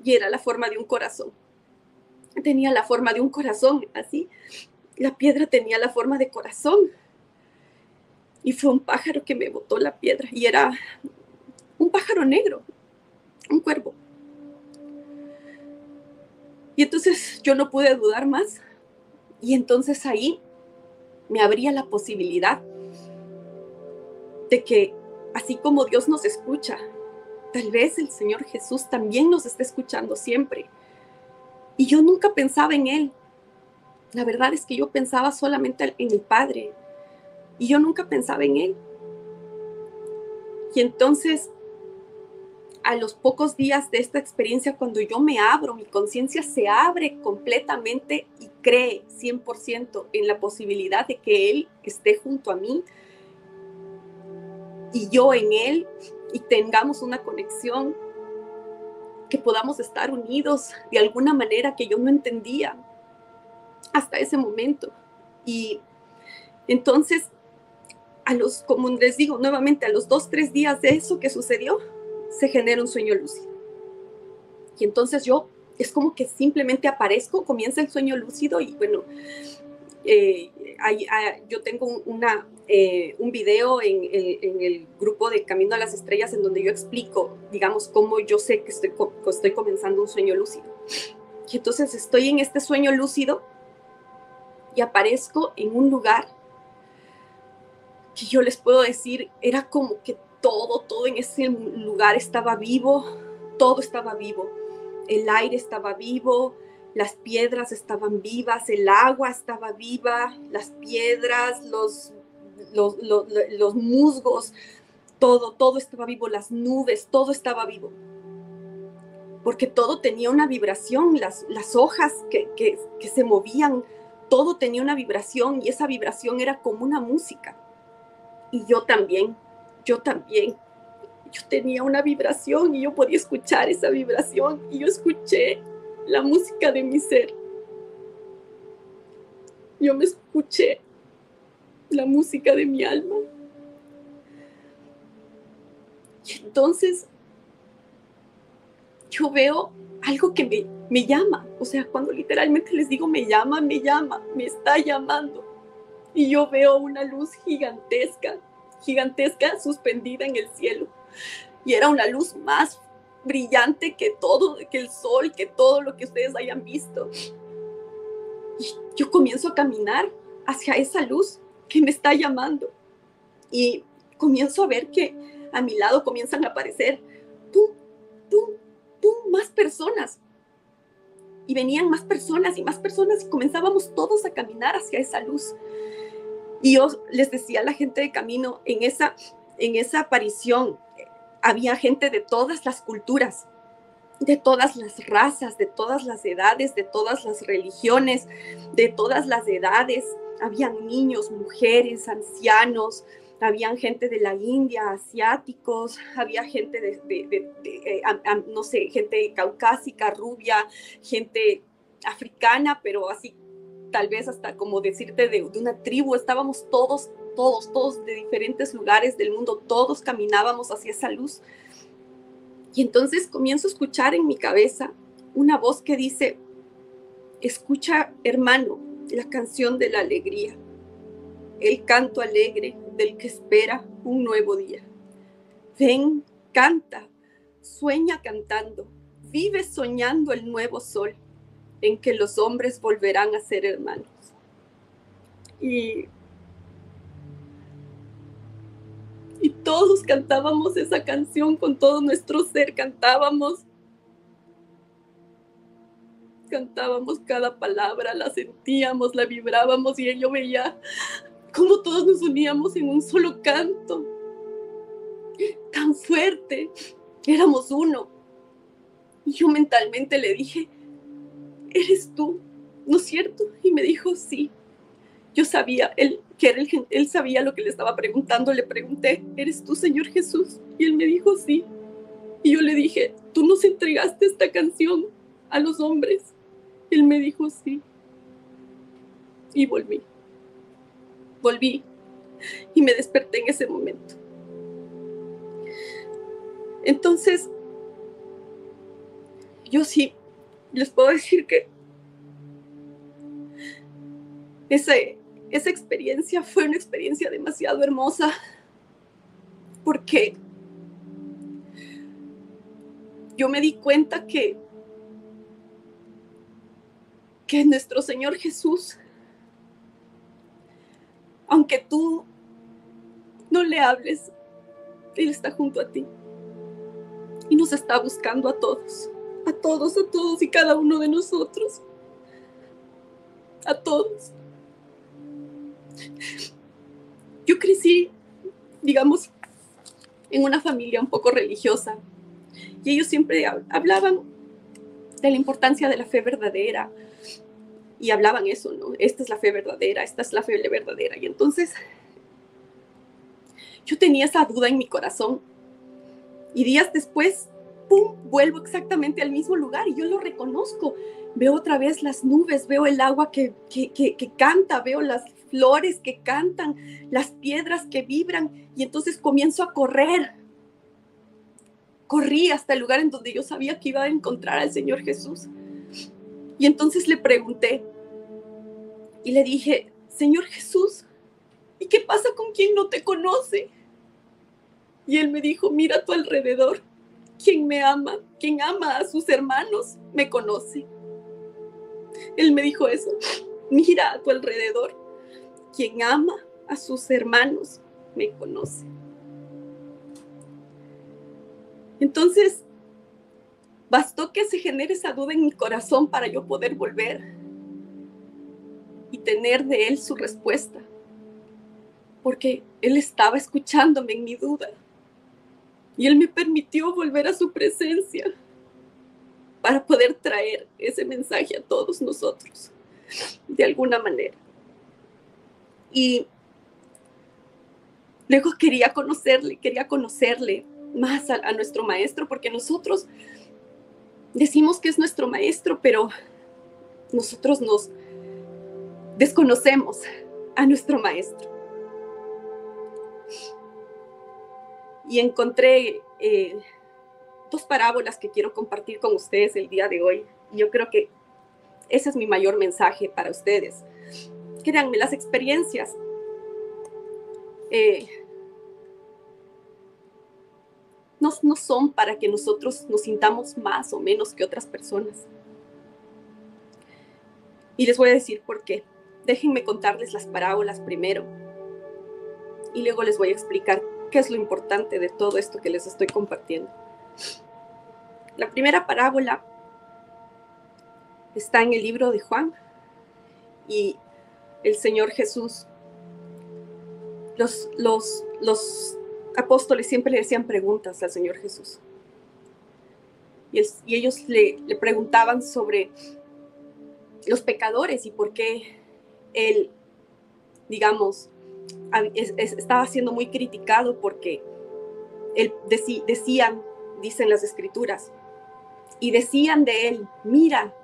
y era la forma de un corazón. Tenía la forma de un corazón, así. La piedra tenía la forma de corazón. Y fue un pájaro que me botó la piedra, y era un pájaro negro, un cuervo. Y entonces yo no pude dudar más. Y entonces ahí me abría la posibilidad de que así como Dios nos escucha, tal vez el Señor Jesús también nos está escuchando siempre. Y yo nunca pensaba en Él. La verdad es que yo pensaba solamente en el Padre. Y yo nunca pensaba en Él. Y entonces a los pocos días de esta experiencia, cuando yo me abro, mi conciencia se abre completamente y cree 100% en la posibilidad de que Él esté junto a mí y yo en Él y tengamos una conexión, que podamos estar unidos de alguna manera que yo no entendía hasta ese momento. Y entonces, a los, como les digo nuevamente, a los dos, tres días de eso que sucedió, se genera un sueño lúcido. Y entonces yo es como que simplemente aparezco, comienza el sueño lúcido y bueno, eh, yo tengo una, eh, un video en, el grupo de Camino a las Estrellas en donde yo explico, digamos, cómo yo sé que estoy, que estoy comenzando un sueño lúcido. Y entonces estoy en este sueño lúcido y aparezco en un lugar que yo les puedo decir, era como que todo, todo en ese lugar estaba vivo, todo estaba vivo. El aire estaba vivo, las piedras estaban vivas, el agua estaba viva, las piedras, los, los, musgos, todo, todo estaba vivo, las nubes, todo estaba vivo. Porque todo tenía una vibración, las, las hojas que, que, que se movían, todo tenía una vibración y esa vibración era como una música. Y yo también, yo también, yo tenía una vibración y yo podía escuchar esa vibración y yo escuché la música de mi ser. Yo me escuché la música de mi alma. Y entonces yo veo algo que me, me llama. O sea, cuando literalmente les digo me llama, me llama, me está llamando. Y yo veo una luz gigantesca, gigantesca suspendida en el cielo. Y era una luz más brillante que todo, que el sol, que todo lo que ustedes hayan visto. Y yo comienzo a caminar hacia esa luz que me está llamando. Y comienzo a ver que a mi lado comienzan a aparecer, pum, pum, pum, más personas. Y venían más personas y más personas y comenzábamos todos a caminar hacia esa luz. Y yo les decía a la gente de camino, en esa, en esa aparición, había gente de todas las culturas, de todas las razas, de todas las edades, de todas las religiones, de todas las edades. Habían niños, mujeres, ancianos, habían gente de la India, asiáticos, había gente de, eh, no sé, gente caucásica, rubia, gente africana, pero así tal vez hasta como decirte de, una tribu, estábamos todos todos, todos de diferentes lugares del mundo, todos caminábamos hacia esa luz. Y entonces comienzo a escuchar en mi cabeza una voz que dice, escucha hermano la canción de la alegría, el canto alegre del que espera un nuevo día. Ven, canta, sueña cantando, vive soñando el nuevo sol en que los hombres volverán a ser hermanos. Y y todos cantábamos esa canción con todo nuestro ser, cantábamos. Cantábamos cada palabra, la sentíamos, la vibrábamos y yo veía cómo todos nos uníamos en un solo canto. Tan fuerte, éramos uno. Y yo mentalmente le dije, eres tú, ¿no es cierto? Y me dijo, sí. Yo sabía, él, que él, sabía lo que le estaba preguntando. Le pregunté, ¿eres tú, Señor Jesús? Y él me dijo, sí. Y yo le dije, ¿tú nos entregaste esta canción a los hombres? Él me dijo, sí. Y volví. Volví y me desperté en ese momento. Entonces, yo sí, les puedo decir que ese, esa experiencia fue una experiencia demasiado hermosa porque yo me di cuenta que que nuestro Señor Jesús aunque tú no le hables él está junto a ti y nos está buscando a todos a todos a todos y cada uno de nosotros a todos yo crecí, digamos, en una familia un poco religiosa y ellos siempre hablaban de la importancia de la fe verdadera y hablaban eso, ¿no? Esta es la fe verdadera, esta es la fe verdadera. Y entonces yo tenía esa duda en mi corazón y días después, ¡pum!, vuelvo exactamente al mismo lugar y yo lo reconozco. Veo otra vez las nubes, veo el agua que, que, que canta, veo las flores que cantan, las piedras que vibran, y entonces comienzo a correr. Corrí hasta el lugar en donde yo sabía que iba a encontrar al Señor Jesús. Y entonces le pregunté y le dije, Señor Jesús, ¿y qué pasa con quien no te conoce? Y él me dijo, mira a tu alrededor, quien me ama, quien ama a sus hermanos, me conoce. Él me dijo eso, mira a tu alrededor, quien ama a sus hermanos, me conoce. Entonces, bastó que se genere esa duda en mi corazón para yo poder volver y tener de él su respuesta, porque él estaba escuchándome en mi duda y él me permitió volver a su presencia para poder traer ese mensaje a todos nosotros de alguna manera. Y luego quería conocerle, quería conocerle más a, nuestro maestro, porque nosotros decimos que es nuestro maestro, pero nosotros nos desconocemos a nuestro maestro. Y encontré eh, dos parábolas que quiero compartir con ustedes el día de hoy. Yo creo que ese es mi mayor mensaje para ustedes. Créanme, las experiencias eh, no, no son para que nosotros nos sintamos más o menos que otras personas. Y les voy a decir por qué. Déjenme contarles las parábolas primero. Y luego les voy a explicar qué es lo importante de todo esto que les estoy compartiendo. La primera parábola está en el libro de Juan y el Señor Jesús, los, los, los apóstoles siempre le decían preguntas al Señor Jesús. Y, ellos le, le, preguntaban sobre los pecadores y por qué él, digamos, estaba siendo muy criticado porque él decían, dicen las escrituras, y decían de él, mira,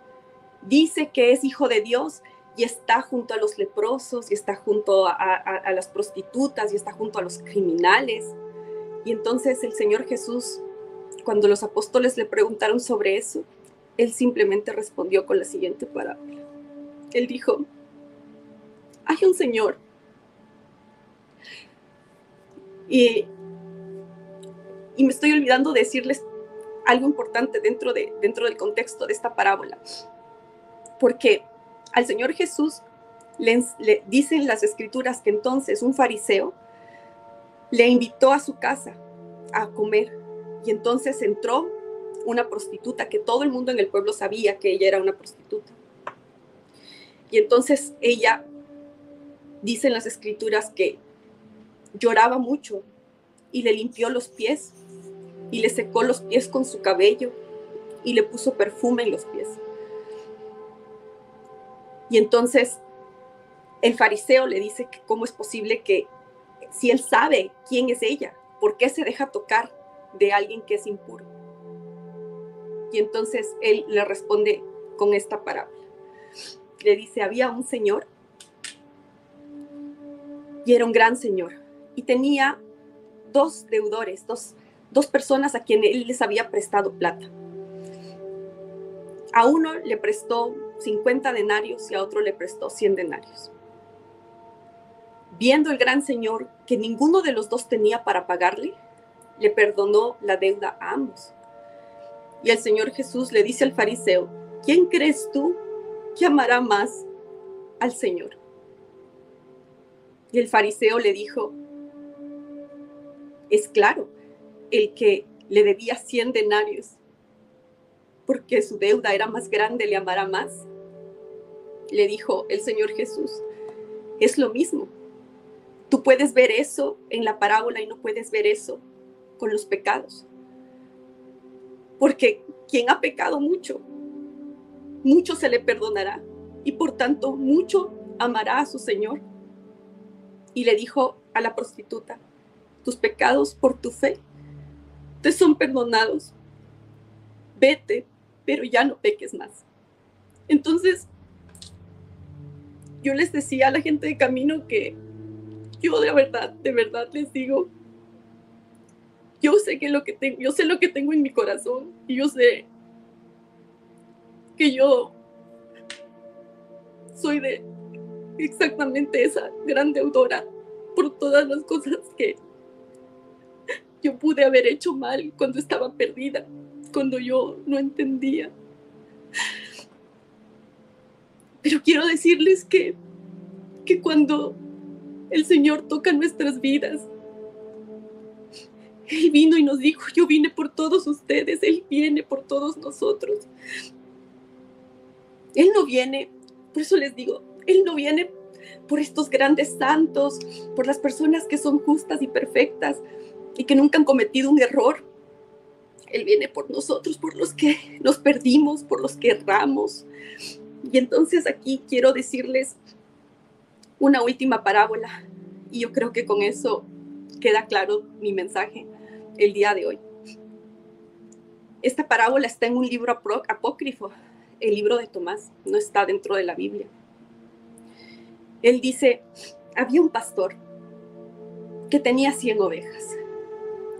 dice que es hijo de Dios y está junto a los leprosos y está junto a, las prostitutas y está junto a los criminales. Y entonces el Señor Jesús, cuando los apóstoles le preguntaron sobre eso, él simplemente respondió con la siguiente parábola. Él dijo, hay un Señor. Y, y me estoy olvidando de decirles algo importante dentro, de, dentro del contexto de esta parábola. Porque al Señor Jesús le, dicen las escrituras que entonces un fariseo le invitó a su casa a comer y entonces entró una prostituta que todo el mundo en el pueblo sabía que ella era una prostituta. Y entonces ella, dicen las escrituras que lloraba mucho y le limpió los pies y le secó los pies con su cabello y le puso perfume en los pies. Y entonces el fariseo le dice cómo es posible que si él sabe quién es ella, ¿por qué se deja tocar de alguien que es impuro? Y entonces él le responde con esta parábola. Le dice, había un señor y era un gran señor y tenía dos deudores, dos, dos personas a quienes él les había prestado plata. A uno le prestó 50 denarios y a otro le prestó 100 denarios. Viendo el gran señor que ninguno de los dos tenía para pagarle, le perdonó la deuda a ambos. Y el Señor Jesús le dice al fariseo, ¿quién crees tú que amará más al Señor? Y el fariseo le dijo, es claro, el que le debía 100 denarios, porque su deuda era más grande, le amará más. Le dijo el Señor Jesús, es lo mismo. Tú puedes ver eso en la parábola y no puedes ver eso con los pecados. Porque quien ha pecado mucho, mucho se le perdonará y por tanto mucho amará a su Señor. Y le dijo a la prostituta, tus pecados por tu fe te son perdonados. Vete, pero ya no peques más. Entonces, yo les decía a la gente de camino que yo de verdad, de verdad les digo, yo sé que lo que tengo, yo sé lo que tengo en mi corazón y yo sé que yo soy de exactamente esa gran deudora por todas las cosas que yo pude haber hecho mal cuando estaba perdida, cuando yo no entendía. Pero quiero decirles que, que cuando el Señor toca nuestras vidas, Él vino y nos dijo, yo vine por todos ustedes, Él viene por todos nosotros. Él no viene, por eso les digo, Él no viene por estos grandes santos, por las personas que son justas y perfectas y que nunca han cometido un error. Él viene por nosotros, por los que nos perdimos, por los que erramos. Y entonces aquí quiero decirles una última parábola y yo creo que con eso queda claro mi mensaje el día de hoy. Esta parábola está en un libro apócrifo, el libro de Tomás, no está dentro de la Biblia. Él dice, había un pastor que tenía 100 ovejas.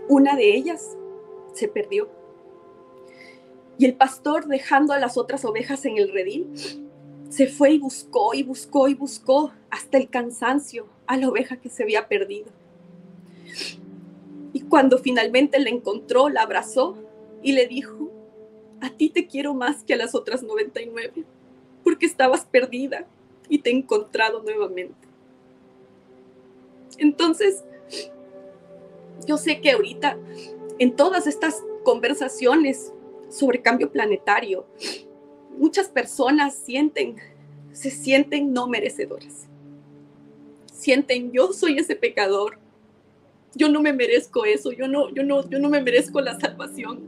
Una de ellas se perdió. Y el pastor, dejando a las otras ovejas en el redil, se fue y buscó y buscó y buscó hasta el cansancio a la oveja que se había perdido. Y cuando finalmente la encontró, la abrazó y le dijo, a ti te quiero más que a las otras 99, porque estabas perdida y te he encontrado nuevamente. Entonces, yo sé que ahorita en todas estas conversaciones sobre cambio planetario, muchas personas sienten, se sienten no merecedoras. Sienten, yo soy ese pecador. Yo no me merezco eso, yo no, yo no, yo no me merezco la salvación.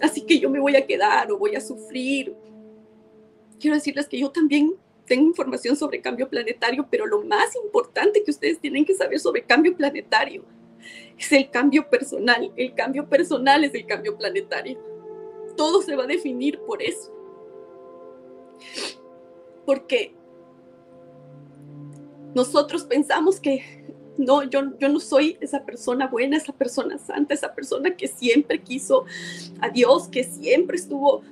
Así que yo me voy a quedar o voy a sufrir. Quiero decirles que yo también tengo información sobre cambio planetario, pero lo más importante que ustedes tienen que saber sobre cambio planetario es el cambio personal. El cambio personal es el cambio planetario. Todo se va a definir por eso. Porque nosotros pensamos que no, yo, yo no soy esa persona buena, esa persona santa, esa persona que siempre quiso a Dios, que siempre estuvo,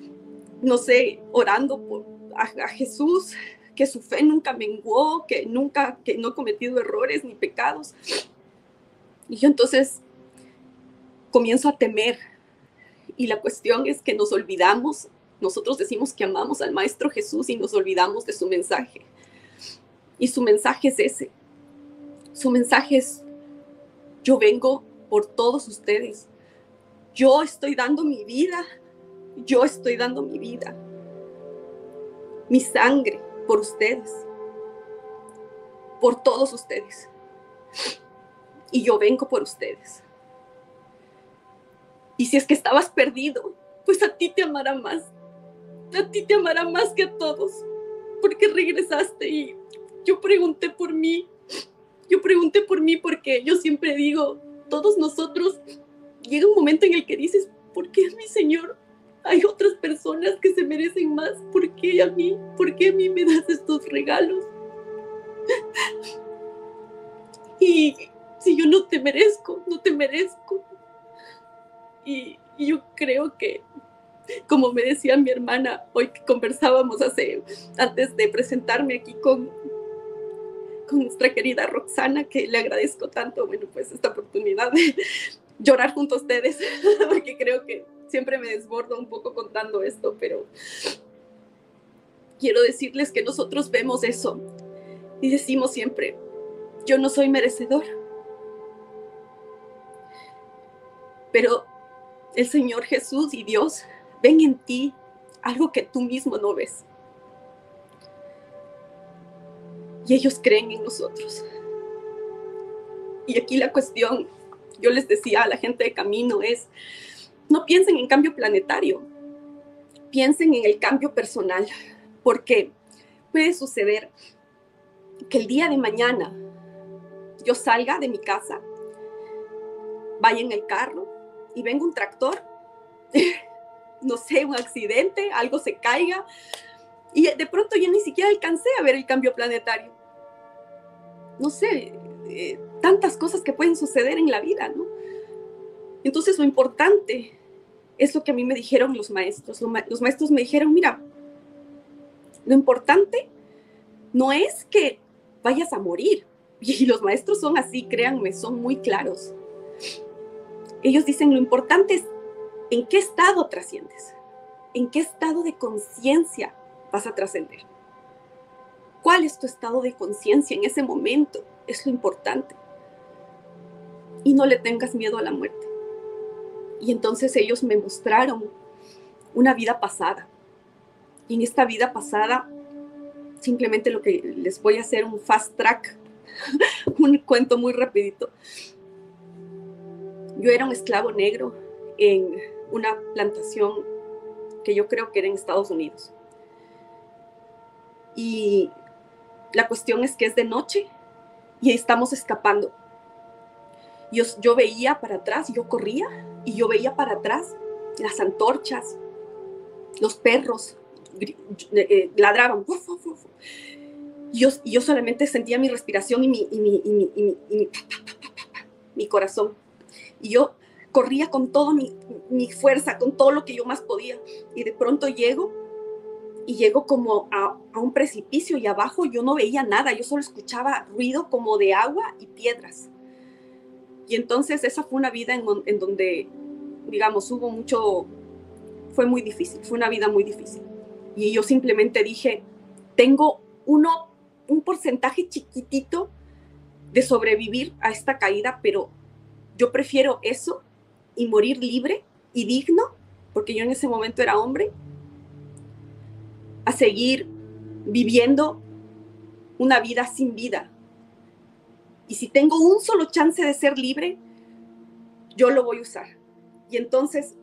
no sé, orando por, a, a Jesús, que su fe nunca menguó, que nunca, que no ha cometido errores ni pecados. Y yo entonces comienzo a temer. Y la cuestión es que nos olvidamos, nosotros decimos que amamos al Maestro Jesús y nos olvidamos de su mensaje. Y su mensaje es ese. Su mensaje es, yo vengo por todos ustedes. Yo estoy dando mi vida. Yo estoy dando mi vida. Mi sangre por ustedes, por todos ustedes. Y yo vengo por ustedes. Y si es que estabas perdido, pues a ti te amará más. A ti te amará más que a todos, porque regresaste y yo pregunté por mí. Yo pregunté por mí porque yo siempre digo, todos nosotros, llega un momento en el que dices, ¿por qué mi Señor hay otras personas que se merecen más. ¿Por qué a mí? ¿Por qué a mí me das estos regalos? Y si yo no te merezco, no te merezco. Y, yo creo que, como me decía mi hermana hoy que conversábamos hace, antes de presentarme aquí con, con nuestra querida Roxana, que le agradezco tanto, bueno, pues esta oportunidad de llorar junto a ustedes, porque creo que siempre me desbordo un poco contando esto, pero quiero decirles que nosotros vemos eso y decimos siempre, yo no soy merecedor. Pero el Señor Jesús y Dios ven en ti algo que tú mismo no ves. Y ellos creen en nosotros. Y aquí la cuestión, yo les decía a la gente de camino, es, no piensen en cambio planetario, piensen en el cambio personal, porque puede suceder que el día de mañana yo salga de mi casa, vaya en el carro y venga un tractor, no sé, un accidente, algo se caiga, y de pronto yo ni siquiera alcancé a ver el cambio planetario. No sé, eh, tantas cosas que pueden suceder en la vida, ¿no? Entonces lo importante es lo que a mí me dijeron los maestros. Los maestros me dijeron, mira, lo importante no es que vayas a morir. Y los maestros son así, créanme, son muy claros. Ellos dicen, lo importante es en qué estado trasciendes, en qué estado de conciencia vas a trascender. ¿Cuál es tu estado de conciencia en ese momento? Es lo importante. Y no le tengas miedo a la muerte. Y entonces ellos me mostraron una vida pasada. Y en esta vida pasada, simplemente lo que les voy a hacer un fast track, un cuento muy rapidito. Yo era un esclavo negro en una plantación que yo creo que era en Estados Unidos. Y la cuestión es que es de noche y estamos escapando. Yo, veía para atrás, yo corría y yo veía para atrás las antorchas, los perros eh, ladraban. Y yo, yo, solamente sentía mi respiración y mi, mi corazón. Y yo corría con toda mi, fuerza, con todo lo que yo más podía. Y de pronto llego y llego como a, a, un precipicio y abajo yo no veía nada, yo solo escuchaba ruido como de agua y piedras. Y entonces esa fue una vida en, en donde, digamos, hubo mucho, fue muy difícil, fue una vida muy difícil. Y yo simplemente dije, tengo uno, un porcentaje chiquitito de sobrevivir a esta caída, pero yo prefiero eso y morir libre y digno, porque yo en ese momento era hombre, a seguir viviendo una vida sin vida. Y si tengo un solo chance de ser libre, yo lo voy a usar. Y entonces,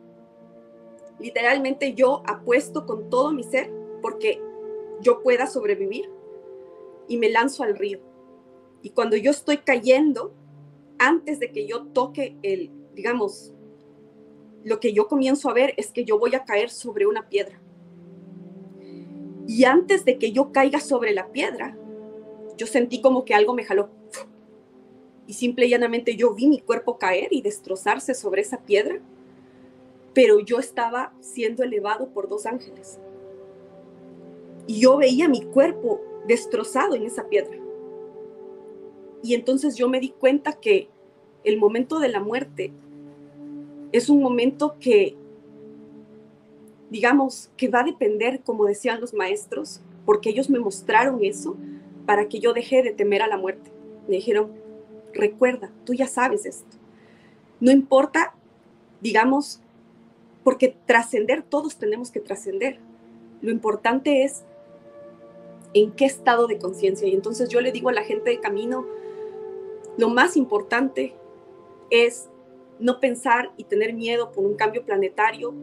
literalmente yo apuesto con todo mi ser porque yo pueda sobrevivir y me lanzo al río. Y cuando yo estoy cayendo, antes de que yo toque el, digamos, lo que yo comienzo a ver es que yo voy a caer sobre una piedra. Y antes de que yo caiga sobre la piedra, yo sentí como que algo me jaló. Y simple y llanamente yo vi mi cuerpo caer y destrozarse sobre esa piedra, pero yo estaba siendo elevado por dos ángeles. Y yo veía mi cuerpo destrozado en esa piedra. Y entonces yo me di cuenta que el momento de la muerte es un momento que, digamos, que va a depender, como decían los maestros, porque ellos me mostraron eso para que yo dejé de temer a la muerte. Me dijeron, recuerda, tú ya sabes esto. No importa, digamos, porque trascender, todos tenemos que trascender. Lo importante es en qué estado de conciencia. Y entonces yo le digo a la gente de camino, lo más importante es no pensar y tener miedo por un cambio planetario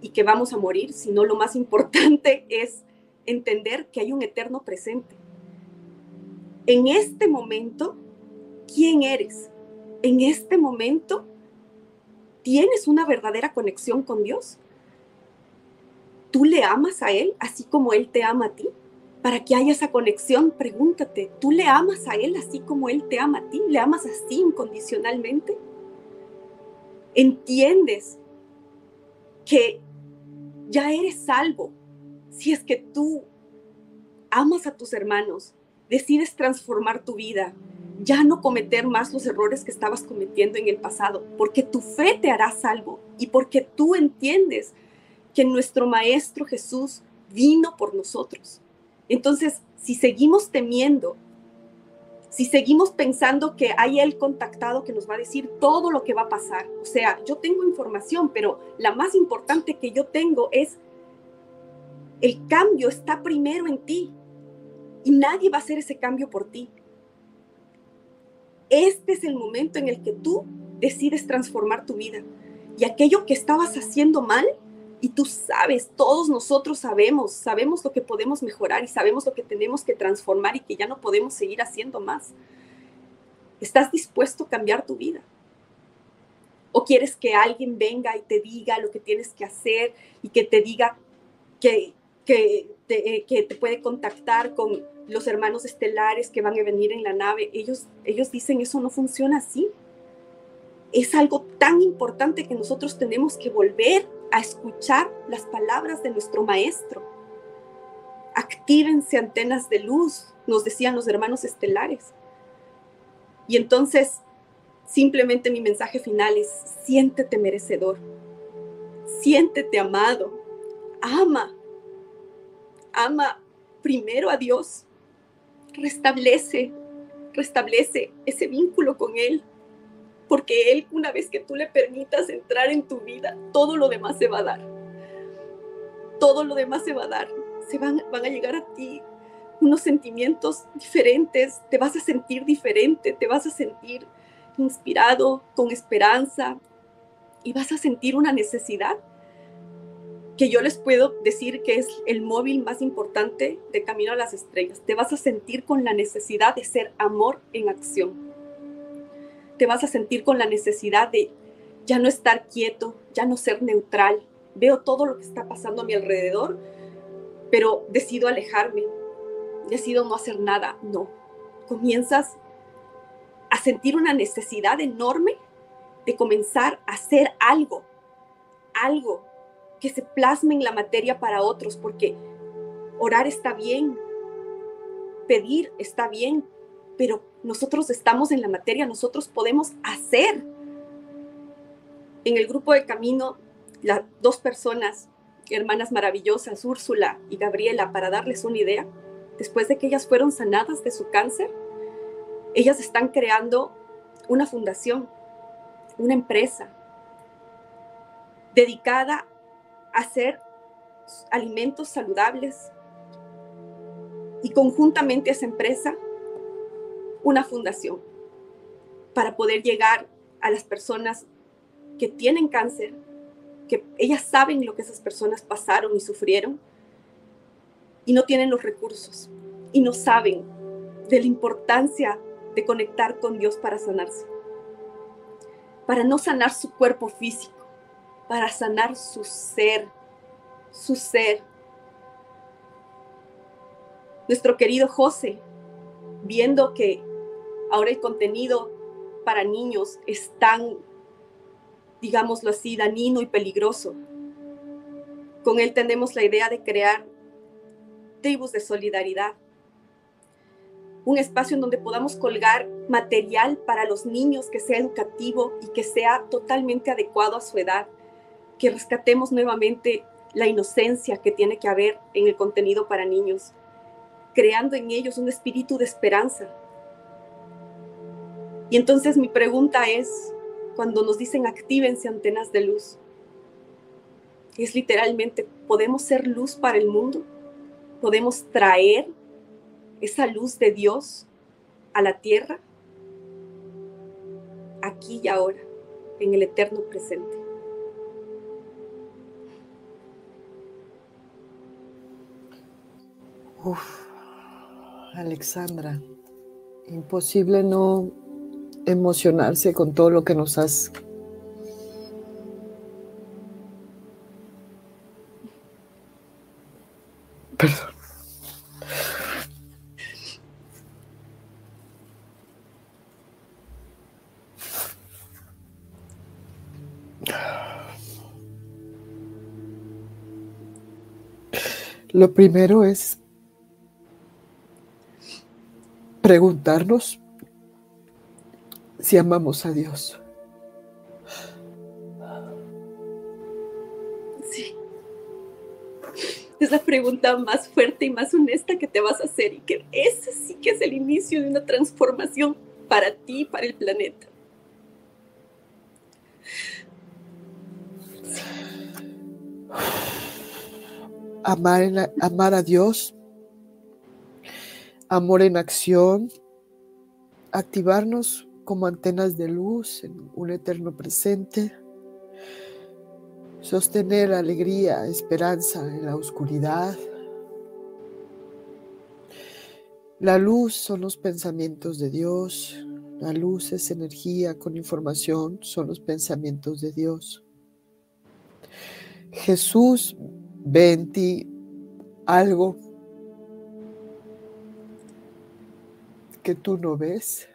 y que vamos a morir, sino lo más importante es entender que hay un eterno presente. En este momento, ¿quién eres? En este momento, ¿tienes una verdadera conexión con Dios? ¿Tú le amas a Él así como Él te ama a ti? Para que haya esa conexión, pregúntate, ¿tú le amas a Él así como Él te ama a ti? ¿Le amas así incondicionalmente? ¿Entiendes que ya eres salvo si es que tú amas a tus hermanos, decides transformar tu vida, ya no cometer más los errores que estabas cometiendo en el pasado, porque tu fe te hará salvo y porque tú entiendes que nuestro Maestro Jesús vino por nosotros. Entonces, si seguimos temiendo, si seguimos pensando que hay el contactado que nos va a decir todo lo que va a pasar, o sea, yo tengo información, pero la más importante que yo tengo es el cambio está primero en ti y nadie va a hacer ese cambio por ti. Este es el momento en el que tú decides transformar tu vida y aquello que estabas haciendo mal, y tú sabes, todos nosotros sabemos, sabemos lo que podemos mejorar y sabemos lo que tenemos que transformar y que ya no podemos seguir haciendo más. ¿Estás dispuesto a cambiar tu vida? ¿O quieres que alguien venga y te diga lo que tienes que hacer y que te diga que, que, te, eh, puede contactar con los hermanos estelares que van a venir en la nave? Ellos, ellos dicen eso no funciona así. Es algo tan importante que nosotros tenemos que volver a escuchar las palabras de nuestro Maestro. Actívense antenas de luz, nos decían los hermanos estelares. Y entonces, simplemente mi mensaje final es, siéntete merecedor, siéntete amado, ama, ama primero a Dios, restablece, restablece ese vínculo con Él, porque Él, una vez que tú le permitas entrar en tu vida, todo lo demás se va a dar. Todo lo demás se va a dar. Se van, van a llegar a ti unos sentimientos diferentes, te vas a sentir diferente, te vas a sentir inspirado, con esperanza, y vas a sentir una necesidad que yo les puedo decir que es el móvil más importante de Camino a las Estrellas. Te vas a sentir con la necesidad de ser amor en acción. Te vas a sentir con la necesidad de ya no estar quieto, ya no ser neutral. Veo todo lo que está pasando a mi alrededor, pero decido alejarme, decido no hacer nada. No, comienzas a sentir una necesidad enorme de comenzar a hacer algo, algo que se plasme en la materia para otros, porque orar está bien, pedir está bien, pero nosotros estamos en la materia, nosotros podemos hacer. En el grupo de camino, las dos personas, hermanas maravillosas, Úrsula y Gabriela, para darles una idea, después de que ellas fueron sanadas de su cáncer, ellas están creando una fundación, una empresa dedicada hacer alimentos saludables y conjuntamente a esa empresa una fundación para poder llegar a las personas que tienen cáncer, que ellas saben lo que esas personas pasaron y sufrieron y no tienen los recursos y no saben de la importancia de conectar con Dios para sanarse, para no sanar su cuerpo físico para sanar su ser, su ser. Nuestro querido José, viendo que ahora el contenido para niños es tan, digámoslo así, danino y peligroso, con él tenemos la idea de crear tribus de solidaridad, un espacio en donde podamos colgar material para los niños que sea educativo y que sea totalmente adecuado a su edad. Que rescatemos nuevamente la inocencia que tiene que haber en el contenido para niños, creando en ellos un espíritu de esperanza. Y entonces mi pregunta es, cuando nos dicen actívense antenas de luz, es literalmente, ¿podemos ser luz para el mundo? ¿Podemos traer esa luz de Dios a la tierra? Aquí y ahora, en el eterno presente. Uf, Alexandra, imposible no emocionarse con todo lo que nos has Perdón. Lo primero es preguntarnos si amamos a Dios. Sí. Es la pregunta más fuerte y más honesta que te vas a hacer y que ese sí que es el inicio de una transformación para ti y para el planeta. Amar, amar a Dios amor en acción, activarnos como antenas de luz en un eterno presente, sostener alegría, esperanza en la oscuridad. La luz son los pensamientos de Dios, la luz es energía con información, son los pensamientos de Dios. Jesús ve en ti algo que tú no ves.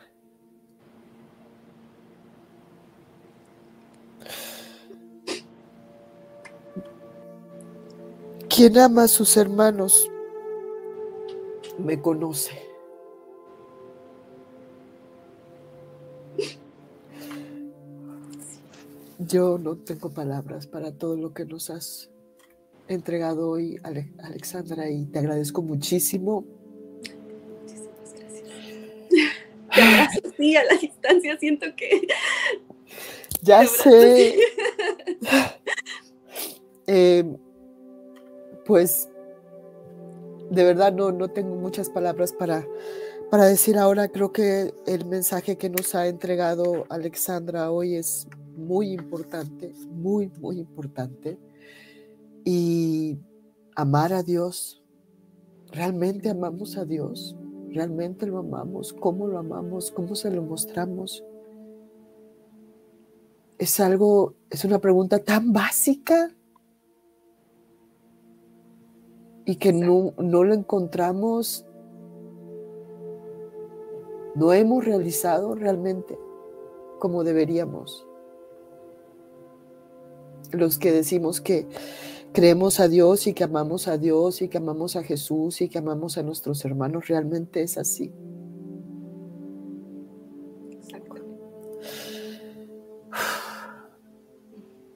Quien ama a sus hermanos me conoce. Yo no tengo palabras para todo lo que nos has entregado hoy, Alexandra, y te agradezco muchísimo. Muchísimas gracias. Sí, a la distancia siento que... Ya sé. eh, pues de verdad no, no tengo muchas palabras para, para decir ahora. Creo que el mensaje que nos ha entregado Alexandra hoy es muy importante, muy, muy importante. Y amar a Dios, realmente amamos a Dios, realmente lo amamos, cómo lo amamos, cómo se lo mostramos. Es algo, es una pregunta tan básica y que no, no lo encontramos, no hemos realizado realmente como deberíamos los que decimos que creemos a Dios y que amamos a Dios y que amamos a Jesús y que amamos a nuestros hermanos, realmente es así.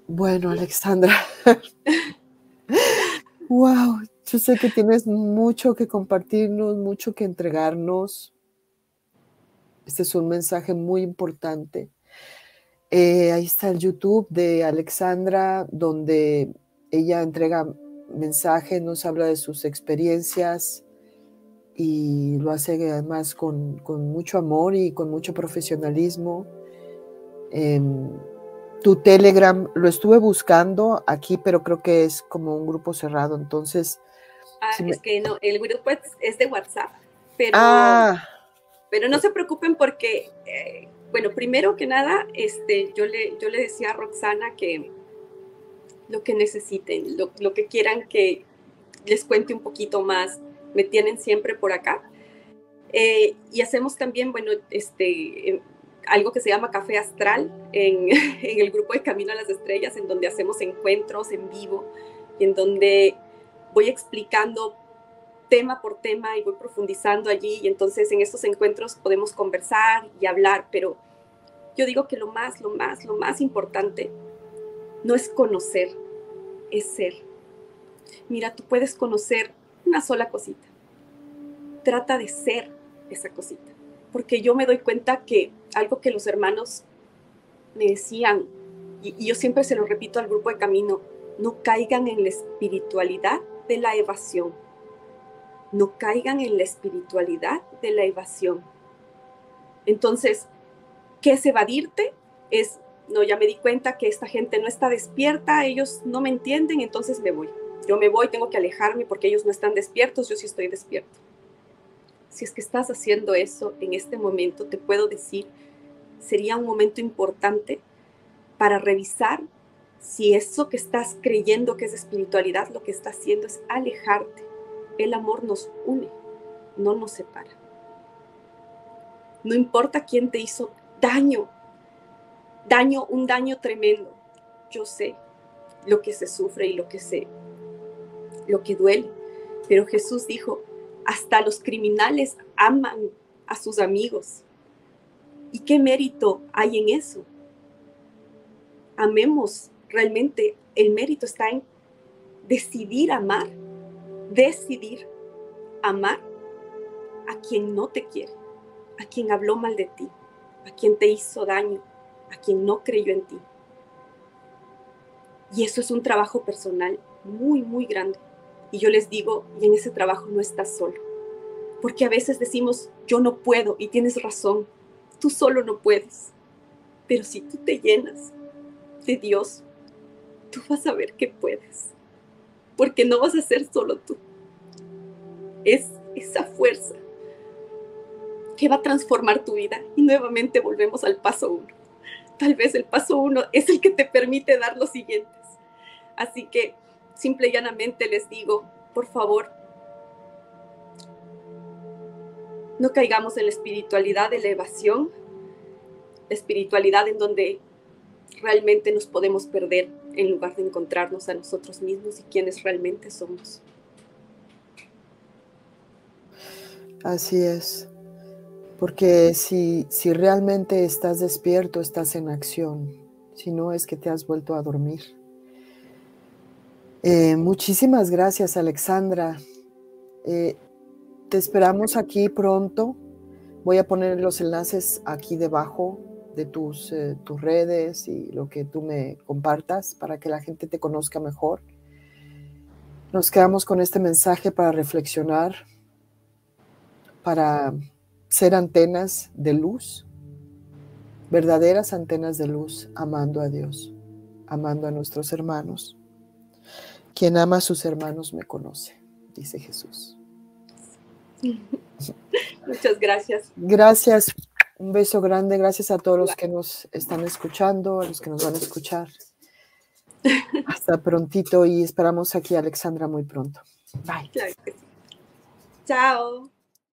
Bueno, Alexandra. wow, yo sé que tienes mucho que compartirnos, mucho que entregarnos. Este es un mensaje muy importante. Eh, ahí está el YouTube de Alexandra, donde ella entrega mensajes, nos habla de sus experiencias y lo hace además con, mucho amor y con mucho profesionalismo. Em, tu Telegram lo estuve buscando aquí, pero creo que es como un grupo cerrado, entonces... Ah, es que no, el grupo es, de WhatsApp, pero, ah. pero no se preocupen porque eh, bueno, primero que nada, este, yo, le, yo le decía a Roxana que lo que necesiten, lo, que quieran que les cuente un poquito más, me tienen siempre por acá. Eh, y hacemos también, bueno, este, algo que se llama Café Astral en, en, el grupo de Camino a las Estrellas, en donde hacemos encuentros en vivo y en donde voy explicando tema por tema y voy profundizando allí y entonces en estos encuentros podemos conversar y hablar, pero yo digo que lo más, lo más, lo más importante no es conocer, es ser. Mira, tú puedes conocer una sola cosita. Trata de ser esa cosita. Porque yo me doy cuenta que algo que los hermanos me decían, y, y yo siempre se lo repito al grupo de camino, no caigan en la espiritualidad de la evasión no caigan en la espiritualidad de la evasión. Entonces, ¿qué es evadirte? Es, no, ya me di cuenta que esta gente no está despierta, ellos no me entienden, entonces me voy. Yo me voy, tengo que alejarme porque ellos no están despiertos, yo sí estoy despierto. Si es que estás haciendo eso en este momento, te puedo decir, sería un momento importante para revisar si eso que estás creyendo que es espiritualidad, lo que está haciendo es alejarte el amor nos une, no nos separa. No importa quién te hizo daño, daño, un daño tremendo. Yo sé lo que se sufre y lo que se, lo que duele. Pero Jesús dijo, hasta los criminales aman a sus amigos. ¿Y qué mérito hay en eso? Amemos, realmente el mérito está en decidir amar decidir amar a quien no te quiere, a quien habló mal de ti, a quien te hizo daño, a quien no creyó en ti. Y eso es un trabajo personal muy, muy grande. Y yo les digo, y en ese trabajo no estás solo. Porque a veces decimos, yo no puedo, y tienes razón, tú solo no puedes. Pero si tú te llenas de Dios, tú vas a ver que puedes porque no vas a ser solo tú. Es esa fuerza que va a transformar tu vida. Y nuevamente volvemos al paso uno. Tal vez el paso uno es el que te permite dar los siguientes. Así que simple y llanamente les digo, por favor, no caigamos en la espiritualidad de la evasión, la espiritualidad en donde realmente nos podemos perder en lugar de encontrarnos a nosotros mismos y quienes realmente somos. Así es, porque si, si realmente estás despierto, estás en acción. si no es que te has vuelto a dormir. Eh, muchísimas gracias, Alexandra. Eh, te esperamos aquí pronto. Voy a poner los enlaces aquí debajo de tus, eh, tus redes y lo que tú me compartas para que la gente te conozca mejor. Nos quedamos con este mensaje para reflexionar, para ser antenas de luz, verdaderas antenas de luz, amando a Dios, amando a nuestros hermanos. Quien ama a sus hermanos me conoce, dice Jesús. Muchas gracias. Gracias. Un beso grande. Gracias a todos los que nos están escuchando, a los que nos van a escuchar. Hasta prontito y esperamos aquí a Alexandra muy pronto. Bye. Chao.